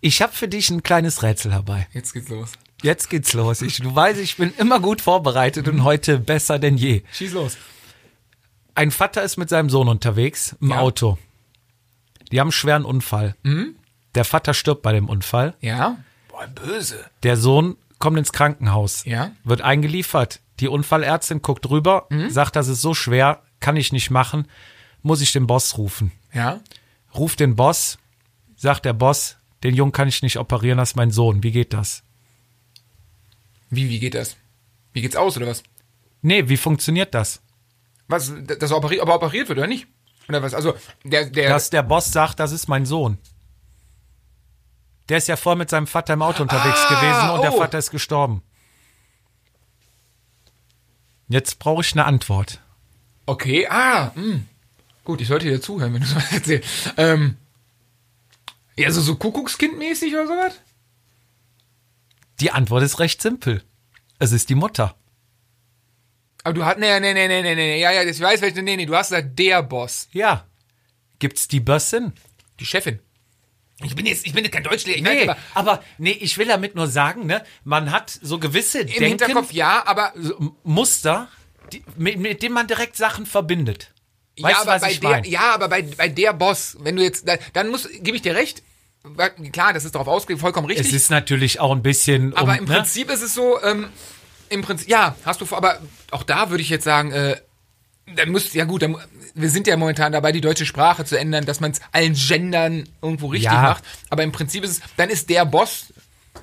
Ich habe für dich ein kleines Rätsel dabei. Jetzt geht's los. Jetzt geht's los. Ich, du weißt, ich bin immer gut vorbereitet und heute besser denn je. Schieß los. Ein Vater ist mit seinem Sohn unterwegs im Ja. Auto. Die haben einen schweren Unfall. Der Vater stirbt bei dem Unfall. Ja? Boah, böse. Der Sohn kommt ins Krankenhaus. Ja. Wird eingeliefert. Die Unfallärztin guckt rüber, sagt, das ist so schwer, kann ich nicht machen, muss ich den Boss rufen. Ja? Ruft den Boss, sagt der Boss, den Jungen kann ich nicht operieren, das ist mein Sohn. Wie geht das? Wie, wie geht das? Wie geht's aus, oder was? Nee, wie funktioniert das? Was, dass er operiert, ob er operiert wird, oder nicht? Oder was? Also, der, der, Dass der Boss sagt, das ist mein Sohn. Der ist ja voll mit seinem Vater im Auto unterwegs Ah, gewesen und der oh. Vater ist gestorben. Jetzt brauche ich eine Antwort. Okay, ah, mh. Gut, ich sollte dir zuhören, wenn du sowas (laughs) erzählst. Ähm, ja, also so Kuckuckskind-mäßig oder sowas? Die Antwort ist recht simpel. Es ist die Mutter. Aber du hast, nee, nee, nee, nee, nee, nee, ja, ja, ich weiß, welche, nee, nee, du hast gesagt, der Boss, Ja. Gibt's die Bössin? die Chefin. Ich bin jetzt, ich bin jetzt kein Deutschlehrer. Ich Nee, weiß, aber, nee, ich will damit nur sagen, ne, man hat so gewisse Im Denken, Hinterkopf ja, aber so Muster, die, mit, mit denen man direkt Sachen verbindet. Weißt ja, du, aber bei der, meine? ja, aber bei, bei der Boss, wenn du jetzt, da- dann muss, gebe ich dir recht. Klar, das ist darauf ausgelegt, vollkommen richtig. Es ist natürlich auch ein bisschen. aber um, im ne? Prinzip ist es so, ähm, im Prinzip, ja, hast du, vor- aber auch da würde ich jetzt sagen, äh, dann muss, ja gut, dann, wir sind ja momentan dabei, die deutsche Sprache zu ändern, dass man es allen Gendern irgendwo richtig Ja. macht. Aber im Prinzip ist es, dann ist der Boss,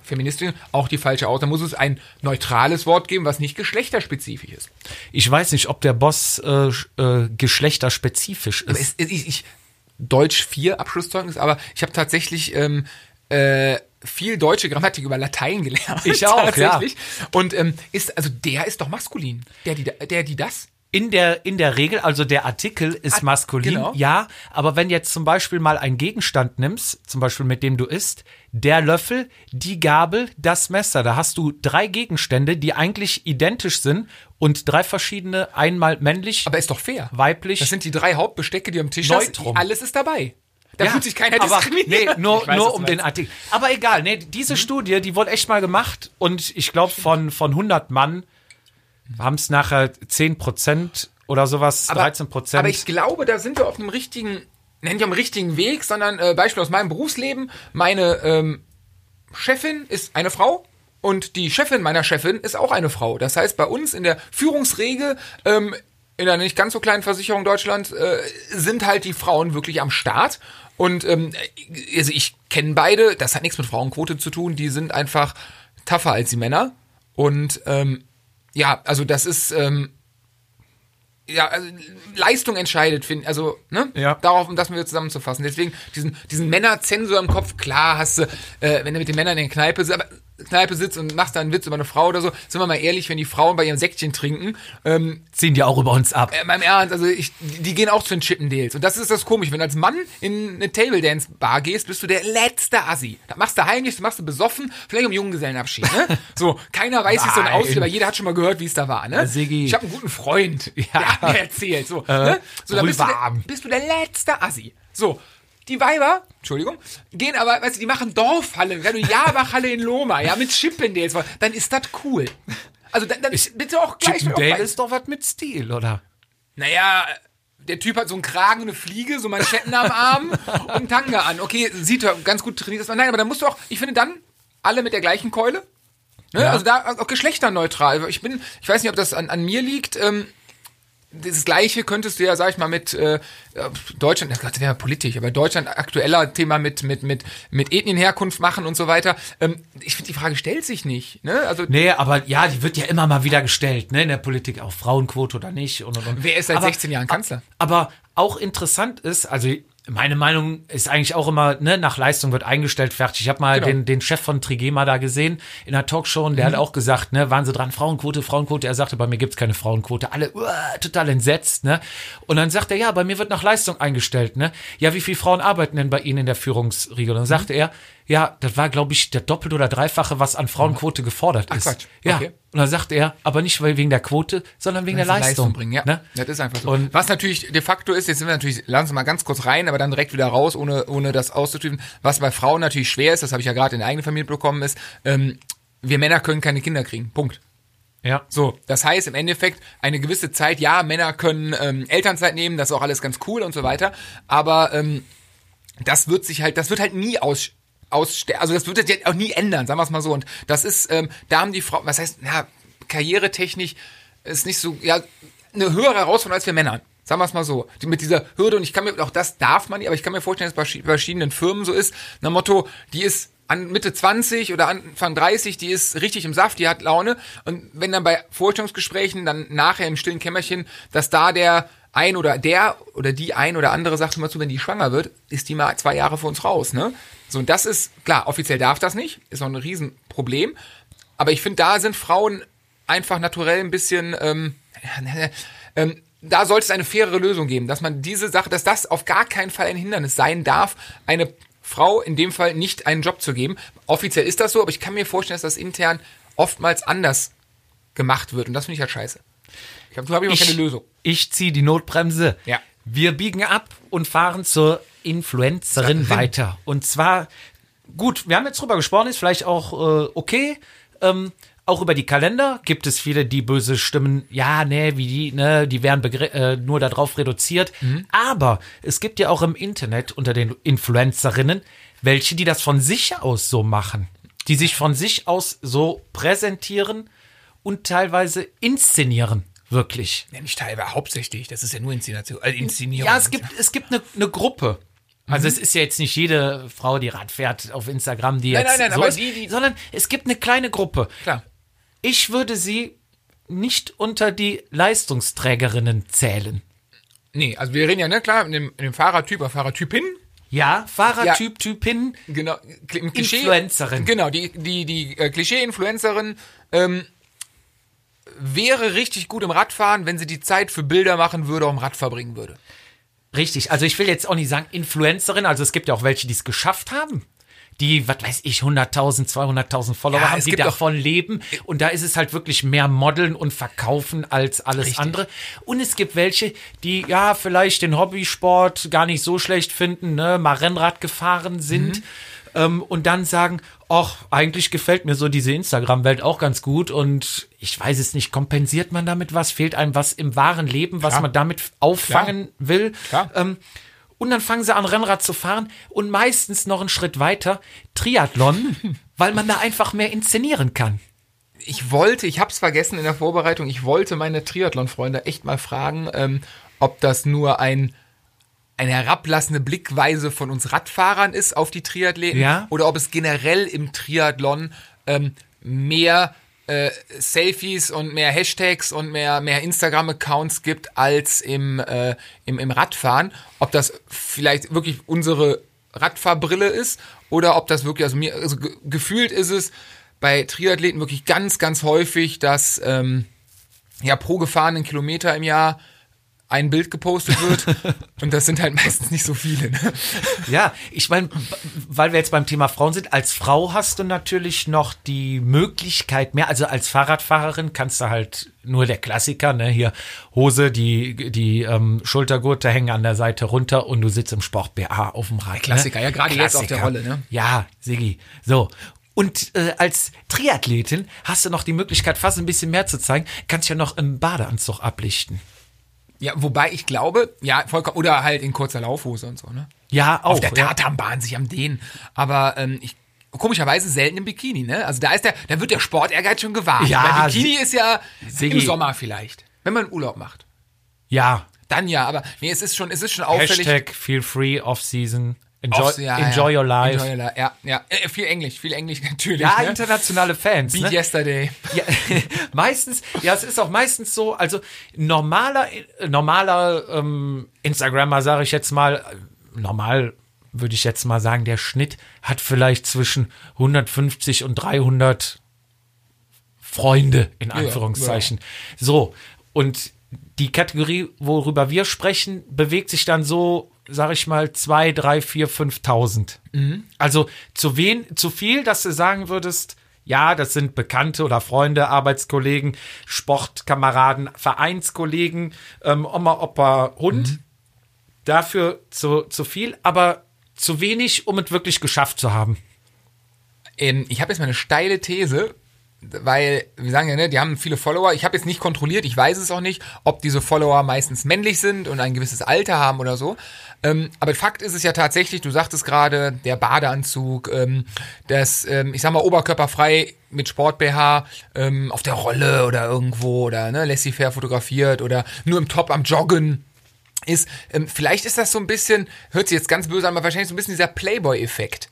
Feministin, auch die falsche Aus. Muss es ein neutrales Wort geben, was nicht geschlechterspezifisch ist. Ich weiß nicht, ob der Boss äh, äh, geschlechterspezifisch ist. es, ich, ich, Deutsch 4 Abschlusszeugnis, aber ich habe tatsächlich ähm, äh, viel deutsche Grammatik über Latein gelernt. Ich auch, tatsächlich. Und ähm, ist, also der ist doch maskulin. Der, die, der, die das? In der, in der Regel, also der Artikel ist Ah, maskulin, genau. ja, aber wenn jetzt zum Beispiel mal einen Gegenstand nimmst, zum Beispiel mit dem du isst, der Löffel, die Gabel, das Messer, da hast du drei Gegenstände, die eigentlich identisch sind und drei verschiedene, einmal männlich, Aber ist doch fair. weiblich. Das sind die drei Hauptbestecke, die am Tisch Neutrum. hast. Alles ist dabei. Da Ja, fühlt sich keiner aber, diskriminiert. Nee, nur, weiß, nur um den. Artikel. Aber egal, nee, diese Studie, die wurde echt mal gemacht und ich glaube von, von 100 Mann haben es nachher 10 Prozent oder sowas, 13 Prozent. Aber ich glaube, da sind wir auf einem richtigen, nenn ich am richtigen Weg, sondern äh, Beispiel aus meinem Berufsleben. Meine ähm, Chefin ist eine Frau und die Chefin meiner Chefin ist auch eine Frau. Das heißt, bei uns in der Führungsregel ähm, in einer nicht ganz so kleinen Versicherung Deutschland äh, sind halt die Frauen wirklich am Start. Und ähm, also ich kenne beide, das hat nichts mit Frauenquote zu tun, die sind einfach tougher als die Männer. Und ähm, ja, also das ist, ähm, ja, also Leistung entscheidet, finde also, ne? Ja. Darauf, um das mal wieder zusammenzufassen. Deswegen, diesen, diesen Männerzensor im Kopf, klar hast du, äh, wenn du mit den Männern in der Kneipe, si- aber, Kneipe sitzt und machst da einen Witz über eine Frau oder so, sind wir mal ehrlich, wenn die Frauen bei ihrem Säckchen trinken, ähm, ziehen die auch über uns ab. äh, meinem Ernst, also ich, die, gehen auch zu den Chippendales. Und das ist das komisch. Wenn du als Mann in eine Table Dance Bar gehst, bist du der letzte Assi. Das machst du heimlich, das machst du besoffen, vielleicht um Junggesellenabschied, ne? (laughs) So, keiner weiß, wie es so Nein. aussieht, aber jeder hat schon mal gehört, wie es da war, ne? Siggi. Ich habe einen guten Freund, (laughs) der Ja. hat mir erzählt, so, ne? So, da bist du, der, bist du der letzte Assi. So. Die Weiber, Entschuldigung, gehen aber, weißt du, die machen Dorfhalle, wenn du Jabachhalle in Loma, ja, mit Chippendales, dann ist das cool. Also dann, dann bitte auch gleich Chippendale ist doch was mit Stil, oder? naja, der Typ hat so einen Kragen und eine Fliege, so Manschetten am Arm (laughs) und einen Tanga an. Okay, sieht ja ganz gut trainiert aus. Nein, aber dann musst du auch, ich finde dann, alle mit der gleichen Keule. Ne? Ja. Also da auch geschlechterneutral. Ich bin, ich weiß nicht, ob das an, an mir liegt. Ähm, das Gleiche könntest du ja, sag ich mal, mit äh, Deutschland, das wäre ja politisch, aber Deutschland aktueller Thema mit mit mit mit Ethnienherkunft machen und so weiter. Ähm, ich finde, die Frage stellt sich nicht. Ne? Also Nee, aber ja, die wird ja immer mal wieder gestellt, ne, in der Politik, auch Frauenquote oder nicht und und und. wer ist seit aber, 16 Jahren Kanzler? Aber auch interessant ist, also meine Meinung ist eigentlich auch immer, ne, nach Leistung wird eingestellt, fertig. Ich habe mal Genau. den, den Chef von Trigema da gesehen in einer Talkshow und der Mhm. hat auch gesagt, ne, waren sie dran, Frauenquote, Frauenquote. Er sagte, bei mir gibt's keine Frauenquote. Alle uah, total entsetzt, ne? Und dann sagt er, ja, bei mir wird nach Leistung eingestellt, ne? Ja, wie viele Frauen arbeiten denn bei Ihnen in der Führungsriege? Und dann sagte Mhm. er, ja, das war, glaube ich, der doppelte oder dreifache, was an Frauenquote gefordert ist. Quatsch. Ja. Okay. Und dann sagte er, aber nicht wegen der Quote, sondern wegen der Leistung, Leistung. bringen, ja. Ne? Das ist einfach so. Und- was natürlich de facto ist, jetzt sind wir natürlich, lassen Sie mal ganz kurz rein, aber dann direkt wieder raus, ohne, ohne das auszutüben. Was bei Frauen natürlich schwer ist, das habe ich ja gerade in der eigenen Familie bekommen, ist, ähm, wir Männer können keine Kinder kriegen. Punkt. Ja. So, das heißt im Endeffekt eine gewisse Zeit, ja, Männer können ähm, Elternzeit nehmen, das ist auch alles ganz cool und so weiter, aber ähm, das wird sich halt, das wird halt nie aus aussterben, also das wird sich auch nie ändern, sagen wir es mal so. Und das ist, ähm, da haben die Frauen, was heißt, na, karrieretechnisch ist nicht so, ja, eine höhere Herausforderung als wir Männern. Sagen wir es mal so. Die, mit dieser Hürde, und ich kann mir, auch das darf man nicht, aber ich kann mir vorstellen, dass es bei verschi- verschiedenen Firmen so ist, nach Motto, die ist an Mitte 20 oder Anfang 30, die ist richtig im Saft, die hat Laune. Und wenn dann bei Vorstellungsgesprächen, dann nachher im stillen Kämmerchen, dass da der ein oder der oder die ein oder andere sagt immer zu, wenn die schwanger wird, ist die mal zwei Jahre für uns raus, ne? So, und das ist, klar, offiziell darf das nicht, ist noch ein Riesenproblem. Aber ich finde, da sind Frauen einfach naturell ein bisschen, ähm, (laughs) ähm, da sollte es eine fairere Lösung geben, dass man diese Sache, dass das auf gar keinen Fall ein Hindernis sein darf, eine Frau in dem Fall nicht einen Job zu geben. Offiziell ist das so, aber ich kann mir vorstellen, dass das intern oftmals anders gemacht wird und das finde ich halt scheiße. Ich habe hab immer keine Lösung. Ich ziehe die Notbremse. Ja. Wir biegen ab und fahren zur Influencerin weiter. Und zwar, gut, wir haben jetzt drüber gesprochen, ist vielleicht auch äh, okay. Ähm, auch über die Kalender gibt es viele, die böse Stimmen, ja, nee, wie die, ne, die werden äh, nur darauf reduziert. Aber es gibt ja auch im Internet unter den Influencerinnen welche, die das von sich aus so machen. Die sich von sich aus so präsentieren und teilweise inszenieren. Wirklich. Ja, nicht teilweise, hauptsächlich. Das ist ja nur Inszenation, äh, Inszenierung. Ja, es gibt, es gibt eine, eine Gruppe. Also es ist ja jetzt nicht jede Frau, die Rad fährt auf Instagram, die Nein, jetzt nein, nein, so aber ist, die, die- sondern es gibt eine kleine Gruppe. Klar. Ich würde sie nicht unter die Leistungsträgerinnen zählen. Nee, also wir reden ja, ne, klar, in dem, in dem Fahrertyp oder Fahrertypin. Ja, Fahrertyp, Typin, Genau, Klischee. Influencerin. Genau, die, die, die äh, Klischee-Influencerin ähm, wäre richtig gut im Radfahren, wenn sie die Zeit für Bilder machen würde, um Rad verbringen würde. Richtig, also ich will jetzt auch nicht sagen Influencerin, also es gibt ja auch welche, die es geschafft haben. Die, was weiß ich, 100.000, 200.000 Follower Ja, haben, die davon leben. Und da ist es halt wirklich mehr Modeln und Verkaufen als alles Richtig. andere. Und es gibt welche, die ja vielleicht den Hobbysport gar nicht so schlecht finden, ne, mal Rennrad gefahren sind. Mhm. Ähm, und dann sagen, ach, eigentlich gefällt mir so diese Instagram-Welt auch ganz gut und ich weiß es nicht, kompensiert man damit was? Fehlt einem was im wahren Leben, was Klar. man damit auffangen will? Klar. Ähm, und dann fangen sie an, Rennrad zu fahren und meistens noch einen Schritt weiter Triathlon, (laughs) weil man da einfach mehr inszenieren kann. Ich wollte, ich hab's vergessen in der Vorbereitung, ich wollte meine Triathlon-Freunde echt mal fragen, ähm, ob das nur ein eine herablassende Blickweise von uns Radfahrern ist auf die Triathleten Ja. oder ob es generell im Triathlon ähm, mehr äh, Selfies und mehr Hashtags und mehr, mehr Instagram-Accounts gibt als im, äh, im, im Radfahren. Ob das vielleicht wirklich unsere Radfahrbrille ist oder ob das wirklich, also mir, also ge gefühlt ist es bei Triathleten wirklich ganz, ganz häufig, dass ähm, ja pro gefahrenen Kilometer im Jahr ein Bild gepostet wird (laughs) und das sind halt meistens nicht so viele. Ne? Ja, ich meine, weil wir jetzt beim Thema Frauen sind, als Frau hast du natürlich noch die Möglichkeit mehr, also als Fahrradfahrerin kannst du halt nur der Klassiker, ne, hier Hose, die, die ähm, Schultergurte hängen an der Seite runter und du sitzt im Sport BA auf dem Rad. Klassiker, ne? ja, gerade jetzt auf der Rolle, ne? Ja, Sigi. So. Und äh, als Triathletin hast du noch die Möglichkeit, fast ein bisschen mehr zu zeigen, kannst ja noch im Badeanzug ablichten. Ja, wobei ich glaube, ja, vollkommen, oder halt in kurzer Laufhose und so, ne? Ja, auch. Auf der ja. Tatanbahn sich am Dehnen. Aber ähm, ich komischerweise selten im Bikini, ne? Also da ist der, da wird der Sport-Ehrgeiz schon gewahrt. Ja, Weil Bikini ist ja Sigi. im Sommer vielleicht, wenn man Urlaub macht. Ja. Dann ja, aber nee, es ist schon, es ist schon auffällig. Hashtag feel free off season. Enjoy, Off- ja, enjoy ja. your life. Enjoy your life. Ja, ja. Äh, viel Englisch, viel Englisch (laughs) natürlich. ja, ne? internationale Fans. Beat Ne? yesterday. Ja, (laughs) meistens, ja, es ist auch meistens so, also normaler, normaler ähm, Instagrammer, sage ich jetzt mal, äh, normal würde ich jetzt mal sagen, der Schnitt hat vielleicht zwischen 150 und 300 Freunde, in Anführungszeichen. So, und die Kategorie, worüber wir sprechen, bewegt sich dann so, sag ich mal, zwei, drei, vier, 5.000. Also zu wen, zu viel, dass du sagen würdest, ja, das sind Bekannte oder Freunde, Arbeitskollegen, Sportkameraden, Vereinskollegen, ähm, Oma, Opa, Hund. Dafür zu, zu viel, aber zu wenig, um es wirklich geschafft zu haben. Ähm, ich habe jetzt mal eine steile These, weil wir sagen ja, ne, die haben viele Follower. Ich habe jetzt nicht kontrolliert, ich weiß es auch nicht, ob diese Follower meistens männlich sind und ein gewisses Alter haben oder so. Ähm, aber Fakt ist es ja tatsächlich, du sagtest gerade, der Badeanzug, ähm, das, ähm, ich sag mal, oberkörperfrei mit Sport-BH ähm, auf der Rolle oder irgendwo oder ne, laissez-faire fotografiert oder nur im Top am Joggen ist, ähm, vielleicht ist das so ein bisschen, hört sich jetzt ganz böse an, aber wahrscheinlich so ein bisschen dieser Playboy-Effekt.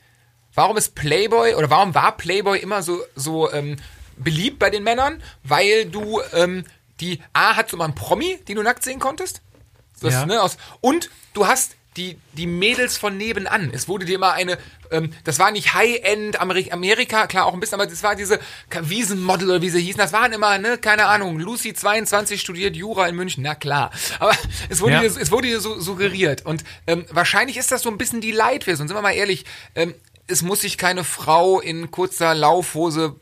Warum ist Playboy oder warum war Playboy immer so, so ähm, beliebt bei den Männern? Weil du ähm, die A hast du mal einen Promi, den du nackt sehen konntest. Das, Ja. ne, aus, und du hast die, die Mädels von nebenan. Es wurde dir immer eine, ähm, das war nicht High-End Ameri Amerika, klar auch ein bisschen, aber das war diese Wiesenmodel oder wie sie hießen. Das waren immer, ne, keine Ahnung, Lucy 22 studiert Jura in München, na klar. Aber (laughs) es wurde, Ja. dir, es wurde dir so suggeriert. Und ähm, wahrscheinlich ist das so ein bisschen die Light-Version. Sind wir mal ehrlich, ähm, es muss sich keine Frau in kurzer Laufhose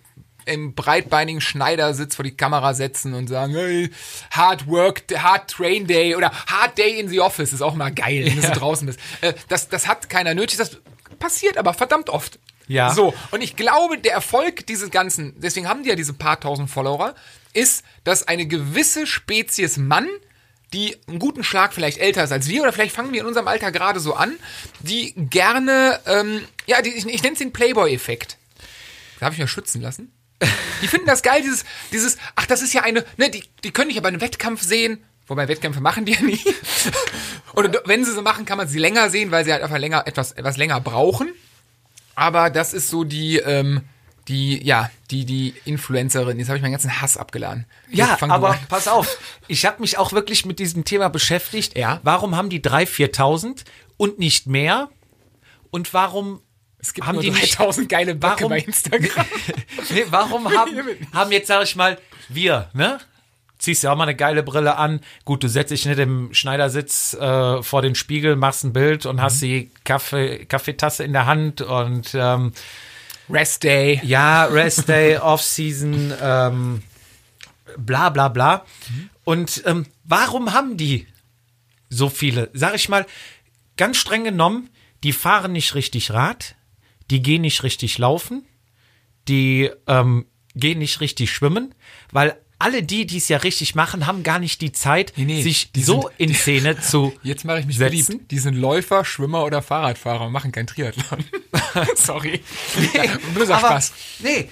im breitbeinigen Schneidersitz vor die Kamera setzen und sagen, hey, hard work, hard train day oder hard day in the office ist auch mal geil, wenn du so draußen bist. Äh, das, das hat keiner nötig, das passiert aber verdammt oft. Ja. So, und ich glaube, der Erfolg dieses Ganzen, deswegen haben die ja diese paar tausend Follower, ist, dass eine gewisse Spezies Mann, die einen guten Schlag vielleicht älter ist als wir, oder vielleicht fangen wir in unserem Alter gerade so an, die gerne, ähm, ja, die, ich, ich nenne es den Playboy-Effekt. Darf ich mir schützen lassen? Die finden das geil, dieses, dieses, ach, das ist ja eine, ne, die, die können dich aber einen Wettkampf sehen. Wobei Wettkämpfe machen die ja nie. (laughs) Oder wenn sie sie machen, kann man sie länger sehen, weil sie halt einfach länger, etwas, etwas länger brauchen. Aber das ist so die, ähm, die, ja, die, die Influencerin. Jetzt habe ich meinen ganzen Hass abgeladen. Ja, aber pass auf. Ich habe mich auch wirklich mit diesem Thema beschäftigt. Ja. Warum haben die 3.000, 4.000 und nicht mehr? Und warum es gibt haben nur die nicht- 3000 geile Böcke Warum- bei (laughs) Instagram. (laughs) Nee, warum haben, (laughs) haben jetzt, sag ich mal, wir, ne? Ziehst ja auch mal eine geile Brille an. Gut, du setzt dich nicht im Schneidersitz äh, vor den Spiegel, machst ein Bild und hast die Kaffee, Kaffeetasse in der Hand und ähm, Rest Day. ja, Rest Day, Off-Season, ähm, bla bla bla. Und ähm, warum haben die so viele? Sag ich mal, ganz streng genommen, die fahren nicht richtig Rad, die gehen nicht richtig laufen, die ähm, gehen nicht richtig schwimmen, weil alle die, die es ja richtig machen, haben gar nicht die Zeit, Nee, nee, sich die so sind- in Szene (laughs) zu Jetzt mache ich mich setzen. beliebt. Die sind Läufer, Schwimmer oder Fahrradfahrer und machen kein Triathlon. (laughs) Sorry. Böser (laughs) Aber, Spaß. Nee,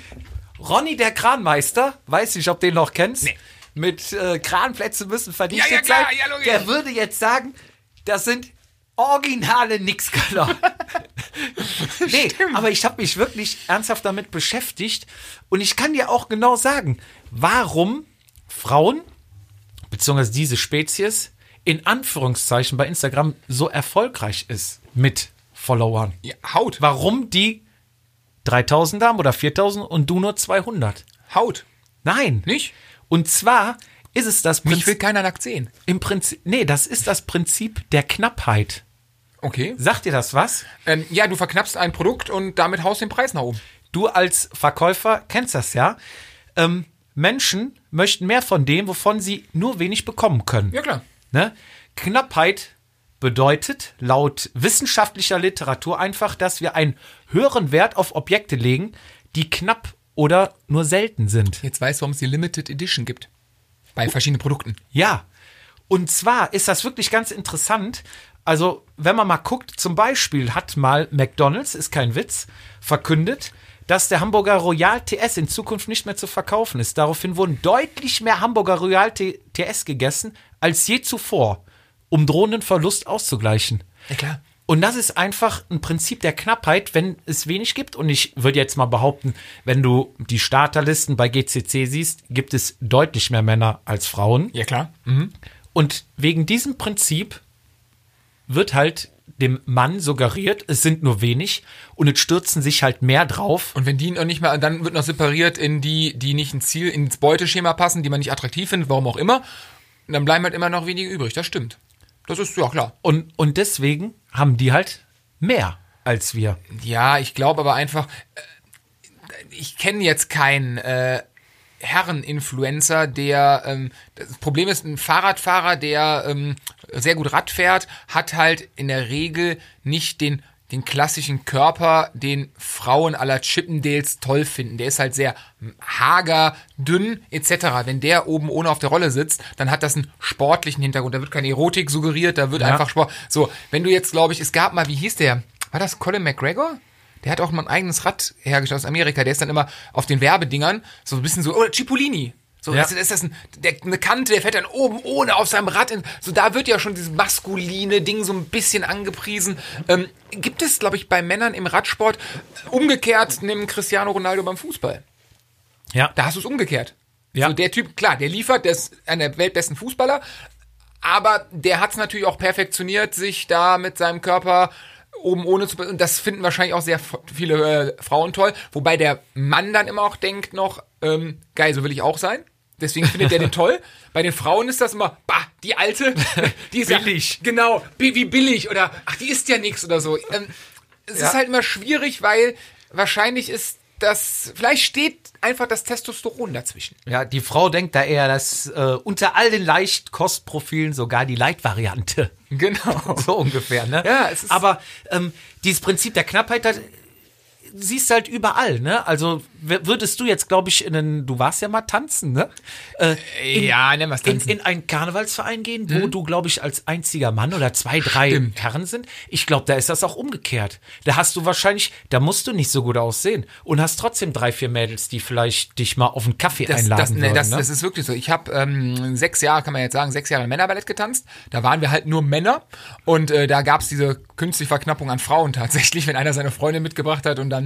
Ronny der Kranmeister, weiß nicht, ob du den noch kennst, Nee. mit äh, Kranplätze müssen verdichtet Ja, ja, klar, sein. ja, der würde jetzt sagen, das sind originale Nixkaller. (laughs) nee, aber ich habe mich wirklich ernsthaft damit beschäftigt und ich kann dir auch genau sagen, warum Frauen beziehungsweise diese Spezies in Anführungszeichen bei Instagram so erfolgreich ist mit Followern. Ja, Haut. Warum die 3000 haben oder 4000 und du nur 200? Haut. Nein. Nicht? Und zwar ist es das Mich will Prinzip, keiner nackt sehen. im Prinzip, nee, das ist das Prinzip der Knappheit. Okay. Sagt dir das was? Ähm, ja, du verknappst ein Produkt und damit haust den Preis nach oben. Du als Verkäufer kennst das ja. Ähm, Menschen möchten mehr von dem, wovon sie nur wenig bekommen können. Ja, klar. Ne? Knappheit bedeutet laut wissenschaftlicher Literatur einfach, dass wir einen höheren Wert auf Objekte legen, die knapp oder nur selten sind. Jetzt weißt du, warum es die Limited Edition gibt. Bei verschiedenen Produkten. Ja. Und zwar ist das wirklich ganz interessant. Also, wenn man mal guckt, zum Beispiel hat mal McDonald's, ist kein Witz, verkündet, dass der Hamburger Royal TS in Zukunft nicht mehr zu verkaufen ist. Daraufhin wurden deutlich mehr Hamburger Royal TS gegessen als je zuvor, um drohenden Verlust auszugleichen. Ja, klar. Und das ist einfach ein Prinzip der Knappheit, wenn es wenig gibt. Und ich würde jetzt mal behaupten, wenn du die Starterlisten bei GCC siehst, gibt es deutlich mehr Männer als Frauen. Ja, klar. Mhm. Und wegen diesem Prinzip wird halt dem Mann suggeriert, es sind nur wenig und es stürzen sich halt mehr drauf. Und wenn die noch nicht mehr, dann wird noch separiert in die, die nicht ins Ziel, ins Beuteschema passen, die man nicht attraktiv findet, warum auch immer. Und dann bleiben halt immer noch wenige übrig. Das stimmt. Das ist, ja klar. Und, und deswegen haben die halt mehr als wir. Ja, ich glaube aber einfach, äh, ich kenne jetzt keinen äh, Herren-Influencer, der, ähm, das Problem ist, ein Fahrradfahrer, der ähm, sehr gut Rad fährt, hat halt in der Regel nicht den den klassischen Körper, den Frauen aller Chippendales toll finden. Der ist halt sehr hager, dünn etc. Wenn der oben ohne auf der Rolle sitzt, dann hat das einen sportlichen Hintergrund. Da wird keine Erotik suggeriert, da wird Ja. einfach Sport. So, wenn du jetzt, glaube ich, es gab mal, wie hieß der? War das Colin McGregor? Der hat auch mal ein eigenes Rad hergestellt aus Amerika. Der ist dann immer auf den Werbedingern so ein bisschen so, oder Cipollini. So, Ja. das, ist das ein, der, eine Kante, der fährt dann oben ohne auf seinem Rad. In, so, da wird ja schon dieses maskuline Ding so ein bisschen angepriesen. Ähm, gibt es, glaube ich, bei Männern im Radsport umgekehrt neben Cristiano Ronaldo beim Fußball? Ja. Da hast du es umgekehrt. Ja. So, der Typ, klar, der liefert, der ist einer der weltbesten Fußballer, aber der hat es natürlich auch perfektioniert, sich da mit seinem Körper oben ohne zu. Und das finden wahrscheinlich auch sehr viele äh, Frauen toll. Wobei der Mann dann immer auch denkt noch, ähm, geil, so will ich auch sein. Deswegen findet der den (laughs) toll. Bei den Frauen ist das immer, bah, die alte, die ist Billig. Ja, genau, wie billig oder ach, die isst ja nichts oder so. Ähm, es Ja. ist halt immer schwierig, weil wahrscheinlich ist das, vielleicht steht einfach das Testosteron dazwischen. Ja, die Frau denkt da eher, dass äh, unter all den Leichtkostprofilen sogar die Light-Variante. Genau. (laughs) So ungefähr, ne? Ja, es ist- Aber ähm, dieses Prinzip der Knappheit, das siehst halt überall, ne? Also würdest du jetzt, glaube ich, in einen, du warst ja mal tanzen, ne? Äh, in, ja, nennen wir es in, tanzen. in einen Karnevalsverein gehen, wo du, glaube ich, als einziger Mann oder zwei, drei Stimmt. Herren sind. Ich glaube, da ist das auch umgekehrt. Da hast du wahrscheinlich, da musst du nicht so gut aussehen und hast trotzdem drei, vier Mädels, die vielleicht dich mal auf einen Kaffee Das, einladen das, nee, würden, das, ne? das ist wirklich so. Ich habe ähm, sechs Jahre, kann man jetzt sagen, sechs Jahre Männerballett getanzt. Da waren wir halt nur Männer und äh, da gab's diese künstliche Verknappung an Frauen tatsächlich, wenn einer seine Freundin mitgebracht hat und dann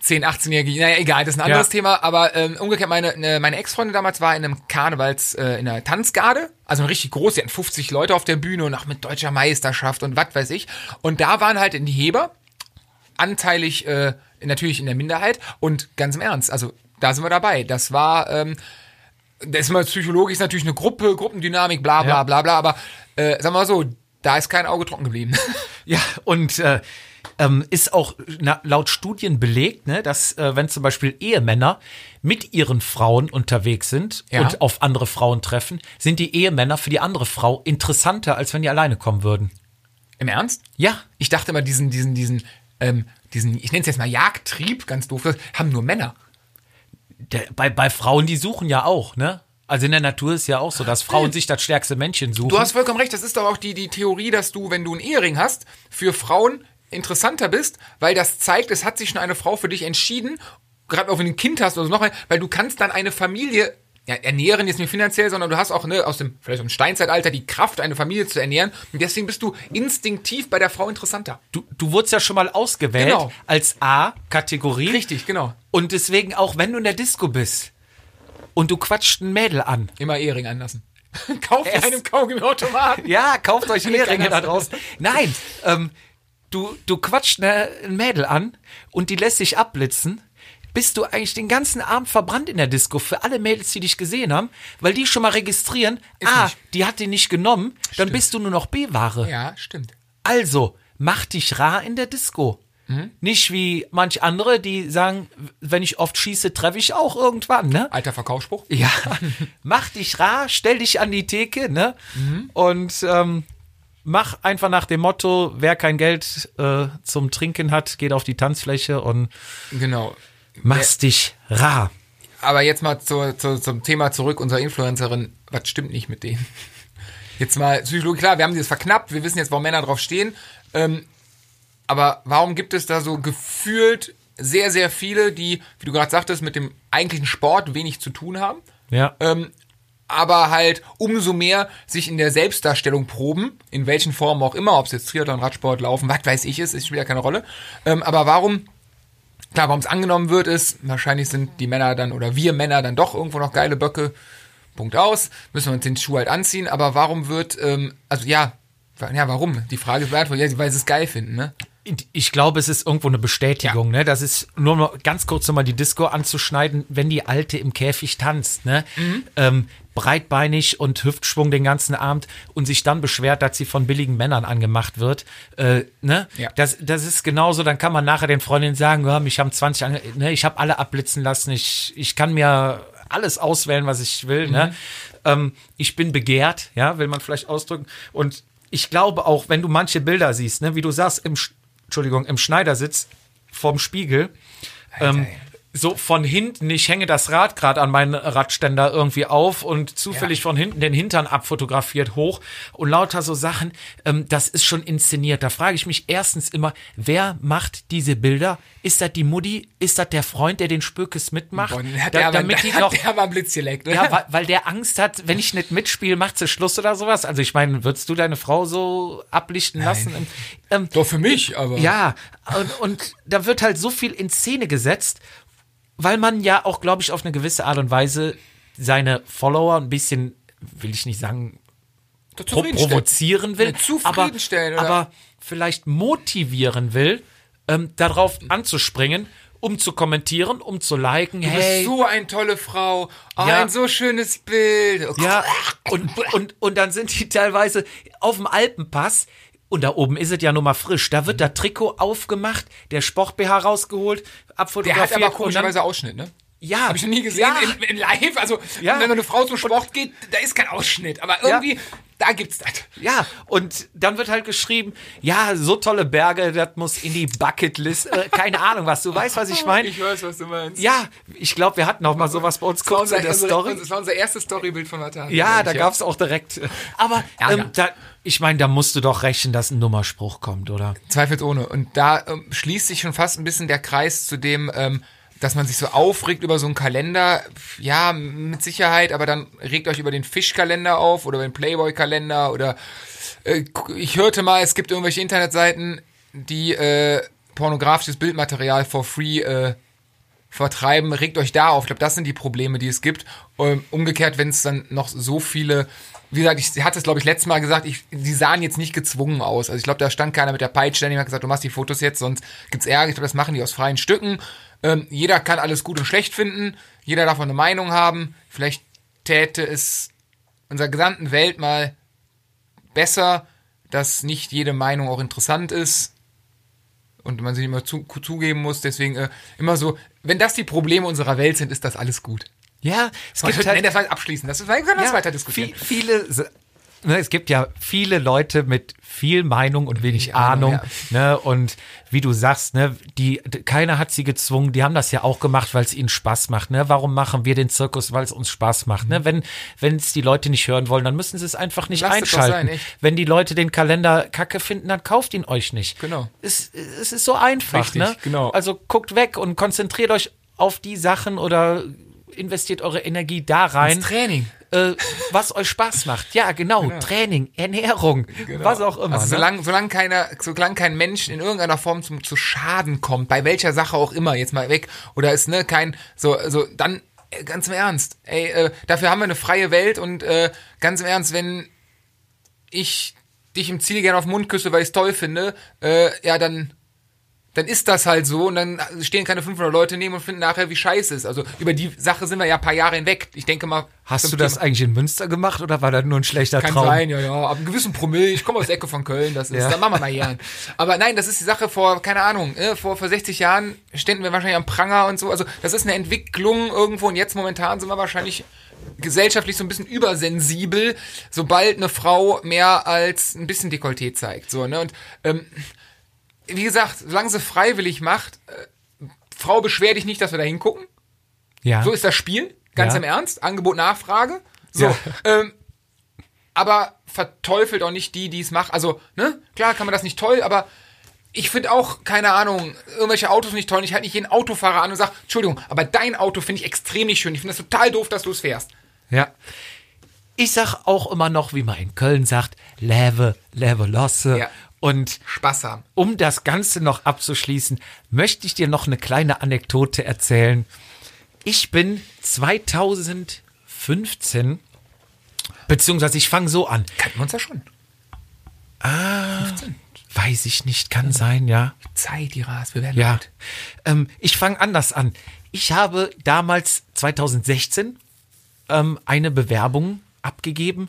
10, 18-jährige, naja, egal, das ist ein anderes Ja. Thema, aber ähm, umgekehrt, meine, ne, meine Ex-Freundin damals war in einem Karnevals, äh, in einer Tanzgarde, also eine richtig groß, die hatten 50 Leute auf der Bühne und auch mit deutscher Meisterschaft und was weiß ich. Und da waren halt in die Heber, anteilig äh, natürlich in der Minderheit und ganz im Ernst, also da sind wir dabei. Das war, ähm, das ist mal psychologisch natürlich eine Gruppe, Gruppendynamik, bla bla Ja. bla bla, aber äh, sagen wir mal so, da ist kein Auge trocken geblieben. (laughs) Ja, und äh, ähm, ist auch na, laut Studien belegt, ne, dass äh, wenn zum Beispiel Ehemänner mit ihren Frauen unterwegs sind Ja. und auf andere Frauen treffen, sind die Ehemänner für die andere Frau interessanter, als wenn die alleine kommen würden. Im Ernst? Ja, Ich dachte immer, diesen, diesen, diesen, ähm, diesen, ich nenne es jetzt mal Jagdtrieb, ganz doof, haben nur Männer. der, bei, bei Frauen, die suchen ja auch, ne? Also in der Natur ist ja auch so, dass Frauen sich das stärkste Männchen suchen. Du hast vollkommen recht, das ist doch auch die, die Theorie, dass du, wenn du einen Ehering hast, für Frauen interessanter bist, weil das zeigt, es hat sich schon eine Frau für dich entschieden, gerade auch wenn du ein Kind hast oder so noch mal, weil du kannst dann eine Familie ja, ernähren jetzt nicht finanziell, sondern du hast auch ne, aus dem vielleicht aus dem Steinzeitalter die Kraft, eine Familie zu ernähren und deswegen bist du instinktiv bei der Frau interessanter. du, du wurdest ja schon mal ausgewählt Genau. als A-Kategorie. Richtig, genau. Und deswegen auch, wenn du in der Disco bist und du quatscht ein Mädel an, Immer Ehering anlassen. (laughs) Kauf dir Es- einen Kaugummi-Automaten. Ja, kauft euch Eheringe da draußen. Nein, ähm, du, du quatscht eine, ein Mädel an und die lässt sich abblitzen. Bist du eigentlich den ganzen Abend verbrannt in der Disco für alle Mädels, die dich gesehen haben, weil die schon mal registrieren, ah, nicht. die hat den nicht genommen, dann bist du nur noch B-Ware. Ja, stimmt. Also, mach dich rar in der Disco. Nicht wie manch andere, die sagen, wenn ich oft schieße, treffe ich auch irgendwann, ne? Alter Verkaufsspruch. Ja, (laughs) mach dich rar, stell dich an die Theke, ne? Und ähm, mach einfach nach dem Motto, wer kein Geld äh, zum Trinken hat, geht auf die Tanzfläche und Genau. machst dich rar. Aber jetzt mal zur, zur, zum Thema zurück, unserer Influencerin. Was stimmt nicht mit denen? Jetzt mal Psychologie, klar, wir haben dieses verknappt, wir wissen jetzt, warum Männer drauf stehen. Ähm, aber warum gibt es da so gefühlt sehr, sehr viele, die, wie du gerade sagtest, mit dem eigentlichen Sport wenig zu tun haben? Ja. ähm, aber halt umso mehr sich in der Selbstdarstellung proben, in welchen Formen auch immer, ob es jetzt Triathlon, Radsport, Laufen, was weiß ich ist, ist spielt ja keine Rolle. Ähm, aber warum, klar, warum es angenommen wird, ist, wahrscheinlich sind die Männer dann oder wir Männer dann doch irgendwo noch geile Böcke. Punkt aus. Müssen wir uns den Schuh halt anziehen. Aber warum wird, ähm, also ja, ja, warum? Die Frage ist beantwortet, ja, weil sie es geil finden, ne? Ich glaube, es ist irgendwo eine Bestätigung, ne? Das ist nur noch ganz kurz nochmal die Disco anzuschneiden, wenn die Alte im Käfig tanzt, ne? Mhm. Ähm, breitbeinig und Hüftschwung den ganzen Abend und sich dann beschwert, dass sie von billigen Männern angemacht wird, äh, ne? Ja. Das, das ist genauso, dann kann man nachher den Freundinnen sagen, ja, mich haben 20 ange ne? Ich habe alle abblitzen lassen, ich, ich kann mir alles auswählen, was ich will, Mhm. ne? Ähm, ich bin begehrt, ja, will man vielleicht ausdrücken und ich glaube auch, wenn du manche Bilder siehst, ne, wie du sagst, im, Sch- Entschuldigung, im Schneidersitz vorm Spiegel, ähm. So von hinten, ich hänge das Rad gerade an meinen Radständer irgendwie auf und zufällig Ja. von hinten den Hintern abfotografiert hoch und lauter so Sachen, ähm, das ist schon inszeniert. Da frage ich mich erstens immer, wer macht diese Bilder? Ist das die Mutti? Ist das der Freund, der den Spökes mitmacht? Boah, den hat Da- der, aber, damit die (laughs) hat noch der Blitz geleckt, ne? ja, weil, weil der Angst hat, wenn ich nicht mitspiele, macht sie Schluss oder sowas. Also ich meine, würdest du deine Frau so ablichten lassen? Ähm, Doch für mich, aber. ja, und, und da wird halt so viel in Szene gesetzt, weil man ja auch, glaube ich, auf eine gewisse Art und Weise seine Follower ein bisschen, will ich nicht sagen, pro Zufriedenstellen. provozieren will, Ja, zufriedenstellen, aber, oder? aber vielleicht motivieren will, ähm, darauf anzuspringen, um zu kommentieren, um zu liken. Du hey, bist so eine tolle Frau. Oh, Ja. ein so schönes Bild. Oh, Ja, und, und, und dann sind die teilweise auf dem Alpenpass, Und da oben ist es ja nun mal frisch. Da wird das Trikot aufgemacht, der Sport-BH rausgeholt, Der abfotografiert. hat aber komischerweise Ausschnitt, ne? Ja. Habe ich noch nie gesehen Ja. in, in live. Also, Ja. wenn eine Frau zum Sport geht, da ist kein Ausschnitt. Aber irgendwie, da gibt's das. Ja, und dann wird halt geschrieben, ja, so tolle Berge, das muss in die Bucketlist. Äh, keine (laughs) Ahnung was, du weißt, was ich meine? Ich weiß, was du meinst. Ja, ich glaube, wir hatten auch mal sowas bei uns kurz in der unsere- Story. Das war unser erstes Storybild von Vater. Ja, da gab's auch direkt. Aber Ärger. ähm, da, ich meine, da musst du doch rechnen, dass ein Nummerspruch kommt, oder? Zweifelsohne. Und da ähm, schließt sich schon fast ein bisschen der Kreis zu dem, ähm, dass man sich so aufregt über so einen Kalender. Ja, mit Sicherheit, aber dann regt euch über den Fischkalender auf oder den Playboy-Kalender oder äh, ich hörte mal, es gibt irgendwelche Internetseiten, die äh, pornografisches Bildmaterial for free äh, vertreiben, regt euch da auf. Ich glaube, das sind die Probleme, die es gibt. Ähm, umgekehrt, wenn es dann noch so viele, wie gesagt, ich hatte es, glaube ich, letztes Mal gesagt, ich, die sahen jetzt nicht gezwungen aus. Also ich glaube, da stand keiner mit der Peitsche, der hat gesagt, du machst die Fotos jetzt, sonst gibt's Ärger. Ich glaube, das machen die aus freien Stücken. Ähm, jeder kann alles gut und schlecht finden. Jeder darf eine Meinung haben. Vielleicht täte es unserer gesamten Welt mal besser, dass nicht jede Meinung auch interessant ist und man sie immer zu, zugeben muss. Deswegen äh, immer so, wenn das die Probleme unserer Welt sind, ist das alles gut. Ja, es gibt halt das mal abschließen. Das, wir können das ja, weiter diskutieren. viel- viele, ne, es gibt ja viele Leute mit viel Meinung und wenig Ahnung, Ahnung, ne, und wie du sagst, ne, die, keiner hat sie gezwungen, die haben das ja auch gemacht, weil es ihnen Spaß macht, ne, warum machen wir den Zirkus, weil es uns Spaß macht, ne, wenn, wenn es die Leute nicht hören wollen, dann müssen sie es einfach nicht doch einschalten. sein, wenn die Leute den Kalender kacke finden, dann kauft ihn euch nicht. Genau. Es, es ist so einfach, Richtig, ne, genau. also guckt weg und konzentriert euch auf die Sachen oder investiert eure Energie da rein Ins Training. äh, was euch Spaß macht. Ja, genau. Training, Ernährung, was auch immer. Also ne? solange, solange, keiner, solange kein Mensch in irgendeiner Form zum, zu Schaden kommt, bei welcher Sache auch immer, jetzt mal weg, oder ist ne kein, so, so, dann äh, ganz im Ernst, ey, äh, dafür haben wir eine freie Welt und äh, ganz im Ernst, wenn ich dich im Ziel gerne auf den Mund küsse, weil ich es toll finde, äh, ja, dann dann ist das halt so und dann stehen keine 500 Leute neben und finden nachher, wie scheiße es ist. Also über die Sache sind wir ja ein paar Jahre hinweg. Ich denke mal. Hast du das Thema- eigentlich in Münster gemacht oder war das nur ein schlechter kann Traum? sein, ja, ja. Ab einem gewissen Promille. Ich komme aus der Ecke von Köln, das ist, Ja. da machen wir mal gern. Aber nein, das ist die Sache vor, keine Ahnung, äh, vor, vor 60 Jahren ständen wir wahrscheinlich am Pranger und so. Also, das ist eine Entwicklung irgendwo und jetzt momentan sind wir wahrscheinlich gesellschaftlich so ein bisschen übersensibel, sobald eine Frau mehr als ein bisschen Dekolleté zeigt. So, ne? Und ähm, wie gesagt, solange sie freiwillig macht, äh, Frau beschwer dich nicht, dass wir da hingucken. Ja. So ist das Spiel, ganz Ja. im Ernst. Angebot, Nachfrage. So. Ja. Ähm, aber verteufelt auch nicht die, die es machen. Also, ne, klar kann man das nicht toll, aber ich finde auch, keine Ahnung, irgendwelche Autos nicht toll. Ich halte nicht jeden Autofahrer an und sage, Entschuldigung, aber dein Auto finde ich extrem nicht schön. Ich finde das total doof, dass du es fährst. Ja. Ich sag auch immer noch, wie man in Köln sagt, leve, leve losse. Ja. Und Spaß haben. um das Ganze noch abzuschließen, möchte ich dir noch eine kleine Anekdote erzählen. Ich bin 2015, beziehungsweise ich fange so an. Kannten wir uns ja schon. Weiß ich nicht, kann sein, ja. Zeit, die Ras, wir werden Ja. alt. Ähm, ich fange anders an. Ich habe damals 2016 ähm, eine Bewerbung abgegeben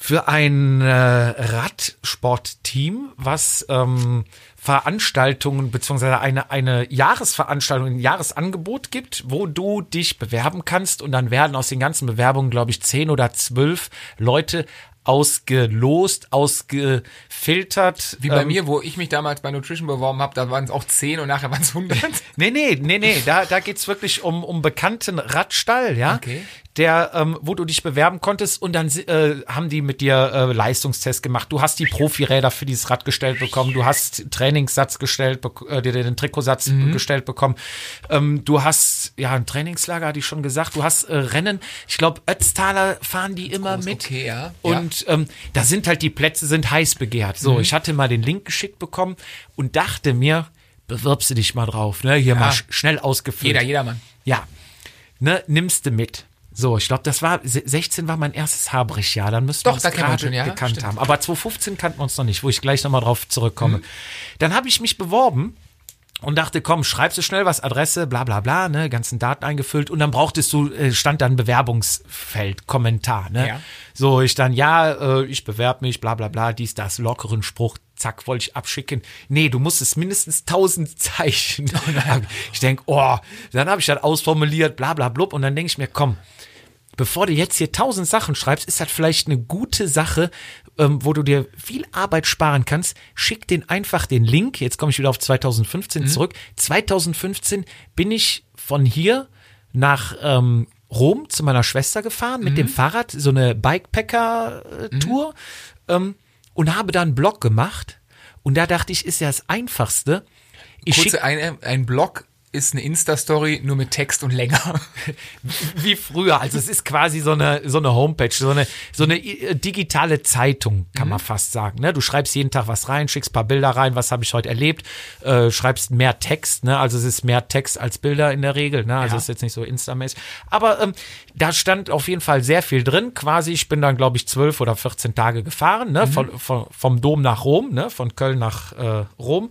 für ein äh, Radsportteam, was ähm, Veranstaltungen beziehungsweise eine, eine Jahresveranstaltung, ein Jahresangebot gibt, wo du dich bewerben kannst und dann werden aus den ganzen Bewerbungen, glaube ich, zehn oder zwölf Leute ausgelost, ausgefiltert. Wie bei ähm, mir, wo ich mich damals bei Nutrition beworben habe, da waren es auch 10 und nachher waren es 100. Nee, nee, nee, nee, da, da geht's wirklich um, um bekannten Radstall, ja. Okay. Der, ähm, wo du dich bewerben konntest und dann äh, haben die mit dir äh, Leistungstest gemacht. Du hast die Profiräder für dieses Rad gestellt bekommen, du hast Trainingssatz gestellt, äh, dir den Trikotsatz gestellt bekommen. Ähm, du hast, ja, ein Trainingslager, hatte ich schon gesagt, du hast äh, Rennen, ich glaube, Ötztaler fahren die immer mit. okay, ja. Und ähm, da sind halt die Plätze sind heiß begehrt. So, ich hatte mal den Link geschickt bekommen und dachte mir, bewirbst du dich mal drauf, ne? Hier mal sch schnell ausgefüllt. Jeder, jedermann. Ja. Ne, nimmst du mit. So, ich glaube, das war, se- 16 war mein erstes Habrich-Jahr, dann müssten wir uns gerade schon, ja, gekannt stimmt. haben. Aber 2015 kannten wir uns noch nicht, wo ich gleich nochmal drauf zurückkomme. Mhm. Dann habe ich mich beworben und dachte, komm, schreibst du schnell was, Adresse, bla bla bla, ne, ganzen Daten eingefüllt und dann brauchtest du, äh, stand dann Bewerbungsfeld, Kommentar, ne. Ja. So, ich dann, ja, äh, ich bewerbe mich, bla bla bla, dies, das, lockeren Spruch, zack, wollte ich abschicken. Nee, du musst es mindestens 1000 (laughs) Zeichen. ich denk, oh, dann habe ich das ausformuliert, bla bla blub. Und dann denke ich mir, komm, bevor du jetzt hier 1000 Sachen schreibst, ist das vielleicht eine gute Sache, ähm, wo du dir viel Arbeit sparen kannst. Schick den einfach den Link. Jetzt komme ich wieder auf 2015 zurück. 2015 bin ich von hier nach ähm, Rom zu meiner Schwester gefahren mit dem Fahrrad, so eine Bikepacker-Tour ähm, und habe da einen Blog gemacht. Und da dachte ich, ist ja das Einfachste. Ich Kurze ein, ein Blog ist eine Insta-Story nur mit Text und länger. wie früher. Also es ist quasi so eine, so eine Homepage, so eine, so eine äh, digitale Zeitung, kann man fast sagen. Ne? Du schreibst jeden Tag was rein, schickst paar Bilder rein, was habe ich heute erlebt, äh, schreibst mehr Text, ne? also es ist mehr Text als Bilder in der Regel, ne? also Ja. es ist jetzt nicht so Insta-mäßig. Aber ähm, da stand auf jeden Fall sehr viel drin, quasi, ich bin dann glaube ich zwölf oder 14 Tage gefahren, ne? von, von, vom Dom nach Rom, ne? von Köln nach äh, Rom.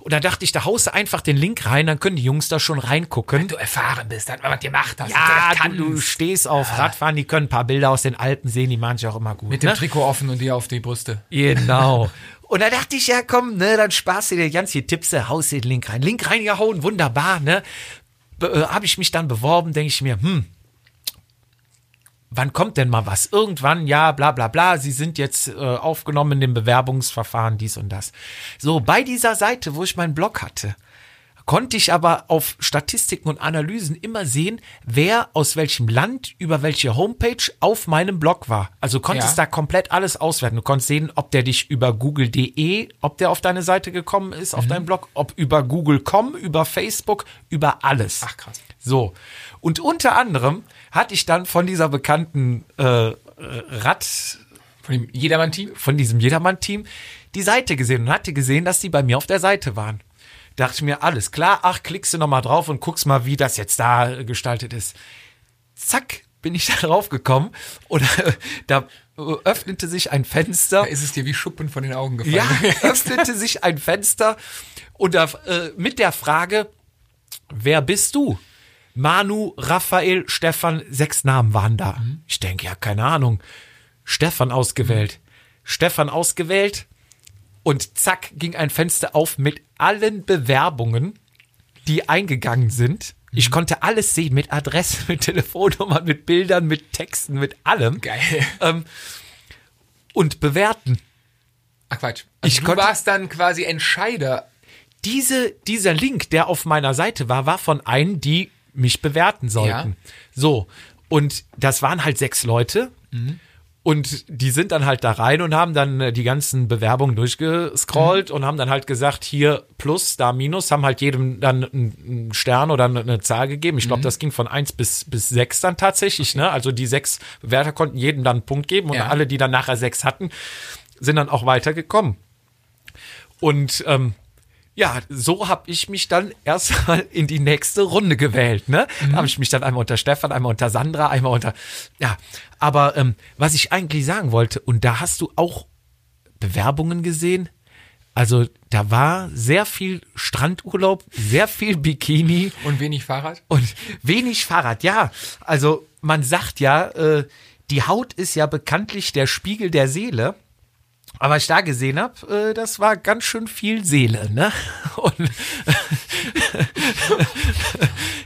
Und da dachte ich, da haust du einfach den Link rein, dann können die Jungs da schon reingucken. Du erfahren bist, dann was gemacht hast. Ja, du, du stehst auf Radfahren, die können ein paar Bilder aus den Alpen sehen, die machen sich auch immer gut. Mit dem ne? Trikot offen und dir auf die Brüste. Genau. (laughs) Und da dachte ich, ja komm, ne, dann sparst du dir ganz viel Tipps, haust dir den Link rein. Link reingehauen, wunderbar, ne? Be äh, Habe ich mich dann beworben, denke ich mir, hm, wann kommt denn mal was? Irgendwann, ja, bla bla bla, sie sind jetzt äh, aufgenommen in dem Bewerbungsverfahren, dies und das. So, bei dieser Seite, wo ich meinen Blog hatte, konnte ich aber auf Statistiken und Analysen immer sehen, wer aus welchem Land über welche Homepage auf meinem Blog war. Also konntest Ja. da komplett alles auswerten. Du konntest sehen, ob der dich über google.de, ob der auf deine Seite gekommen ist, Mhm. auf deinen Blog, ob über google.com, über Facebook, über alles. Ach, krass. So. Und unter anderem hatte ich dann von dieser bekannten äh, Rad, Von dem Jedermann-Team? von diesem Jedermann-Team die Seite gesehen und hatte gesehen, dass die bei mir auf der Seite waren. Dachte ich mir, alles klar, ach, klickst du nochmal drauf und guckst mal, wie das jetzt da gestaltet ist. Zack, bin ich (laughs) da drauf gekommen und äh, da äh, öffnete sich ein Fenster. Da ist es dir wie Schuppen von den Augen gefallen. Ja, (laughs) (laughs) öffnete sich ein Fenster und da, äh, mit der Frage, wer bist du? Manu, Raphael, Stefan, sechs Namen waren da. Ich denke, ja, keine Ahnung. Stefan ausgewählt. Stefan ausgewählt und zack ging ein Fenster auf mit allen Bewerbungen, die eingegangen sind. Ich konnte alles sehen mit Adresse, mit Telefonnummern, mit Bildern, mit Texten, mit allem. Geil. Ähm, und bewerten. Ach Quatsch. Also Ich du konnte- warst dann quasi Entscheider. diese, dieser Link, der auf meiner Seite war, war von einem, die mich bewerten sollten. Ja. So. Und das waren halt sechs Leute. Und die sind dann halt da rein und haben dann äh, die ganzen Bewerbungen durchgescrollt und haben dann halt gesagt, hier plus, da minus, haben halt jedem dann einen Stern oder eine, Zahl gegeben. Ich glaube, das ging von eins bis, bis sechs dann tatsächlich. Ne? Also die sechs Bewerter konnten jedem dann einen Punkt geben und Ja. alle, die dann nachher sechs hatten, sind dann auch weitergekommen. Und ähm, ja, so habe ich mich dann erstmal in die nächste Runde gewählt. Ne? Da habe ich mich dann einmal unter Stefan, einmal unter Sandra, einmal unter. Ja, aber ähm, was ich eigentlich sagen wollte, und da hast du auch Bewerbungen gesehen. Also da war sehr viel Strandurlaub, sehr viel Bikini Und wenig Fahrrad? und wenig Fahrrad. Ja, also man sagt ja, äh, die Haut ist ja bekanntlich der Spiegel der Seele. Aber was ich da gesehen habe, äh, das war ganz schön viel Seele, ne? (laughs) Und (laughs)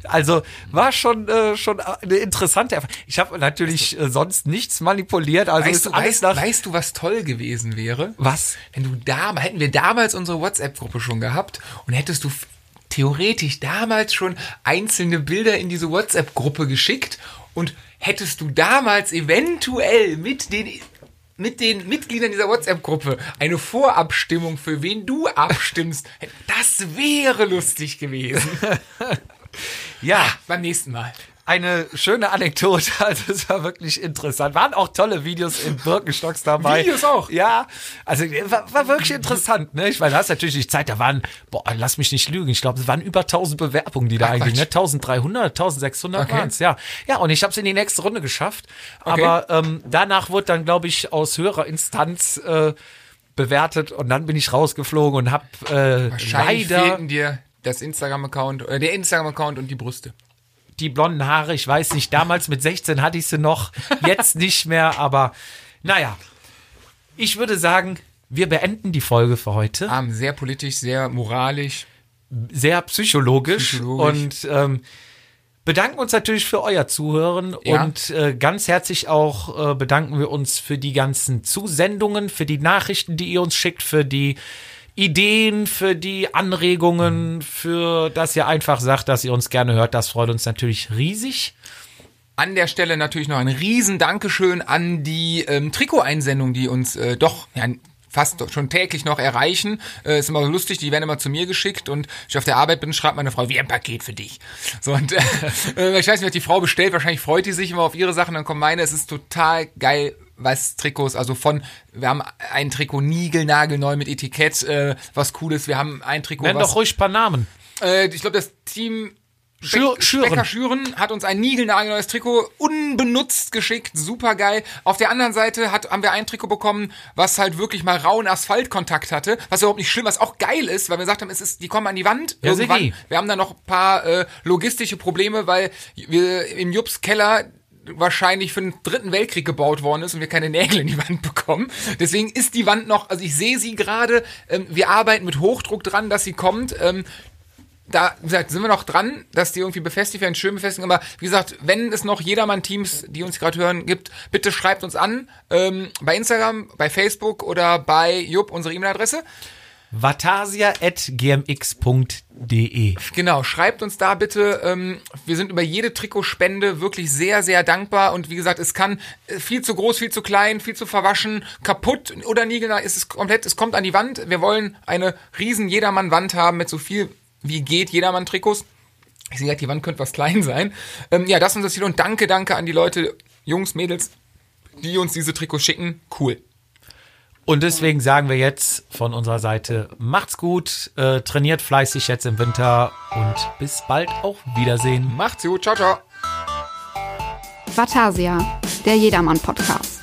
also war schon äh, schon eine interessante Erfahrung. Ich habe natürlich äh, sonst nichts manipuliert, also Weißt du, weißt, weißt du, was toll gewesen wäre? was? Wenn du da, hätten wir damals unsere WhatsApp-Gruppe schon gehabt und hättest du theoretisch damals schon einzelne Bilder in diese WhatsApp-Gruppe geschickt und hättest du damals eventuell mit den mit den Mitgliedern dieser WhatsApp-Gruppe eine Vorabstimmung, für wen du abstimmst, (laughs) das wäre lustig gewesen. Ja, Beim nächsten Mal. Eine schöne Anekdote, (laughs) also es war wirklich interessant. Waren auch tolle Videos in Birkenstocks dabei. Videos auch? Ja, also war, war wirklich interessant, ne? Ich meine, da hast natürlich die Zeit, da waren, boah, lass mich nicht lügen, ich glaube, es waren über 1000 Bewerbungen, die da Ach, eingingen, ne? Quatsch. 1300, 1600 Okay. waren's, ja. Ja, und ich habe es in die nächste Runde geschafft, Okay. aber ähm, danach wurde dann, glaube ich, aus höherer Instanz äh, bewertet und dann bin ich rausgeflogen und habe äh, leider dir das Instagram-Account, äh, der Instagram-Account und die Brüste. Die blonden Haare, ich weiß nicht, damals mit 16 hatte ich sie noch, jetzt nicht mehr, aber naja. Ich würde sagen, Wir beenden die Folge für heute. Ah, sehr politisch, sehr moralisch. Sehr psychologisch. Psychologisch. Und ähm, bedanken uns natürlich für euer Zuhören Ja. und äh, ganz herzlich auch äh, bedanken wir uns für die ganzen Zusendungen, für die Nachrichten, die ihr uns schickt, für die Ideen, für die Anregungen, für dass ihr einfach sagt, dass ihr uns gerne hört. Das freut uns natürlich riesig. An der Stelle natürlich noch ein riesen Dankeschön an die ähm, Trikoteinsendungen, die uns äh, doch ja, fast schon täglich noch erreichen. Äh, ist immer so lustig, die werden immer zu mir geschickt und ich auf der Arbeit bin, schreibt meine Frau, wie ein Paket für dich. So und (laughs) äh, ich weiß nicht, was die Frau bestellt, wahrscheinlich freut die sich immer auf ihre Sachen, dann kommen meine, es ist total geil, was Trikots, also von, wir haben ein Trikot niegelnagelneu mit Etikett, äh, was cool ist, wir haben ein Trikot, Nenn was, doch ruhig ein paar Namen. äh, ich glaube, das Team Schür- Schüren. Becker Schüren hat uns ein niegelnagelneues Trikot unbenutzt geschickt, super geil. Auf der anderen Seite hat, haben wir ein Trikot bekommen, was halt wirklich mal rauen Asphaltkontakt hatte, was überhaupt nicht schlimm, was auch geil ist, weil wir gesagt haben, es ist, die kommen an die Wand Ja, irgendwann. Wir haben da noch ein paar äh, logistische Probleme, weil wir im Jups Keller wahrscheinlich für den dritten Weltkrieg gebaut worden ist und wir keine Nägel in die Wand bekommen. Deswegen ist die Wand noch, also ich sehe sie gerade, ähm, wir arbeiten mit Hochdruck dran, dass sie kommt. Ähm, da wie gesagt, sind wir noch dran, dass die irgendwie befestigt werden, schön befestigen. Aber wie gesagt, wenn es noch jedermann-Teams, die uns gerade hören, gibt, bitte schreibt uns an. Ähm, bei Instagram, bei Facebook oder bei Jupp, unsere E-Mail-Adresse. vatasia.gmx.de Genau, schreibt uns da bitte. Ähm, wir sind über jede Trikotspende wirklich sehr, sehr dankbar. Und wie gesagt, es kann äh, viel zu groß, viel zu klein, viel zu verwaschen, kaputt oder niegelnah ist es komplett, es kommt an die Wand. Wir wollen eine riesen Jedermann-Wand haben mit so viel wie geht Jedermann-Trikots. Ich sehe, die Wand könnte was klein sein. Ähm, ja, das ist unser Ziel und danke, danke an die Leute, Jungs, Mädels, die uns diese Trikots schicken. Cool. Und deswegen sagen wir jetzt von unserer Seite, macht's gut, äh, trainiert fleißig jetzt im Winter und bis bald auf Wiedersehen. Macht's gut. Ciao, ciao. Vatasia, der Jedermann-Podcast.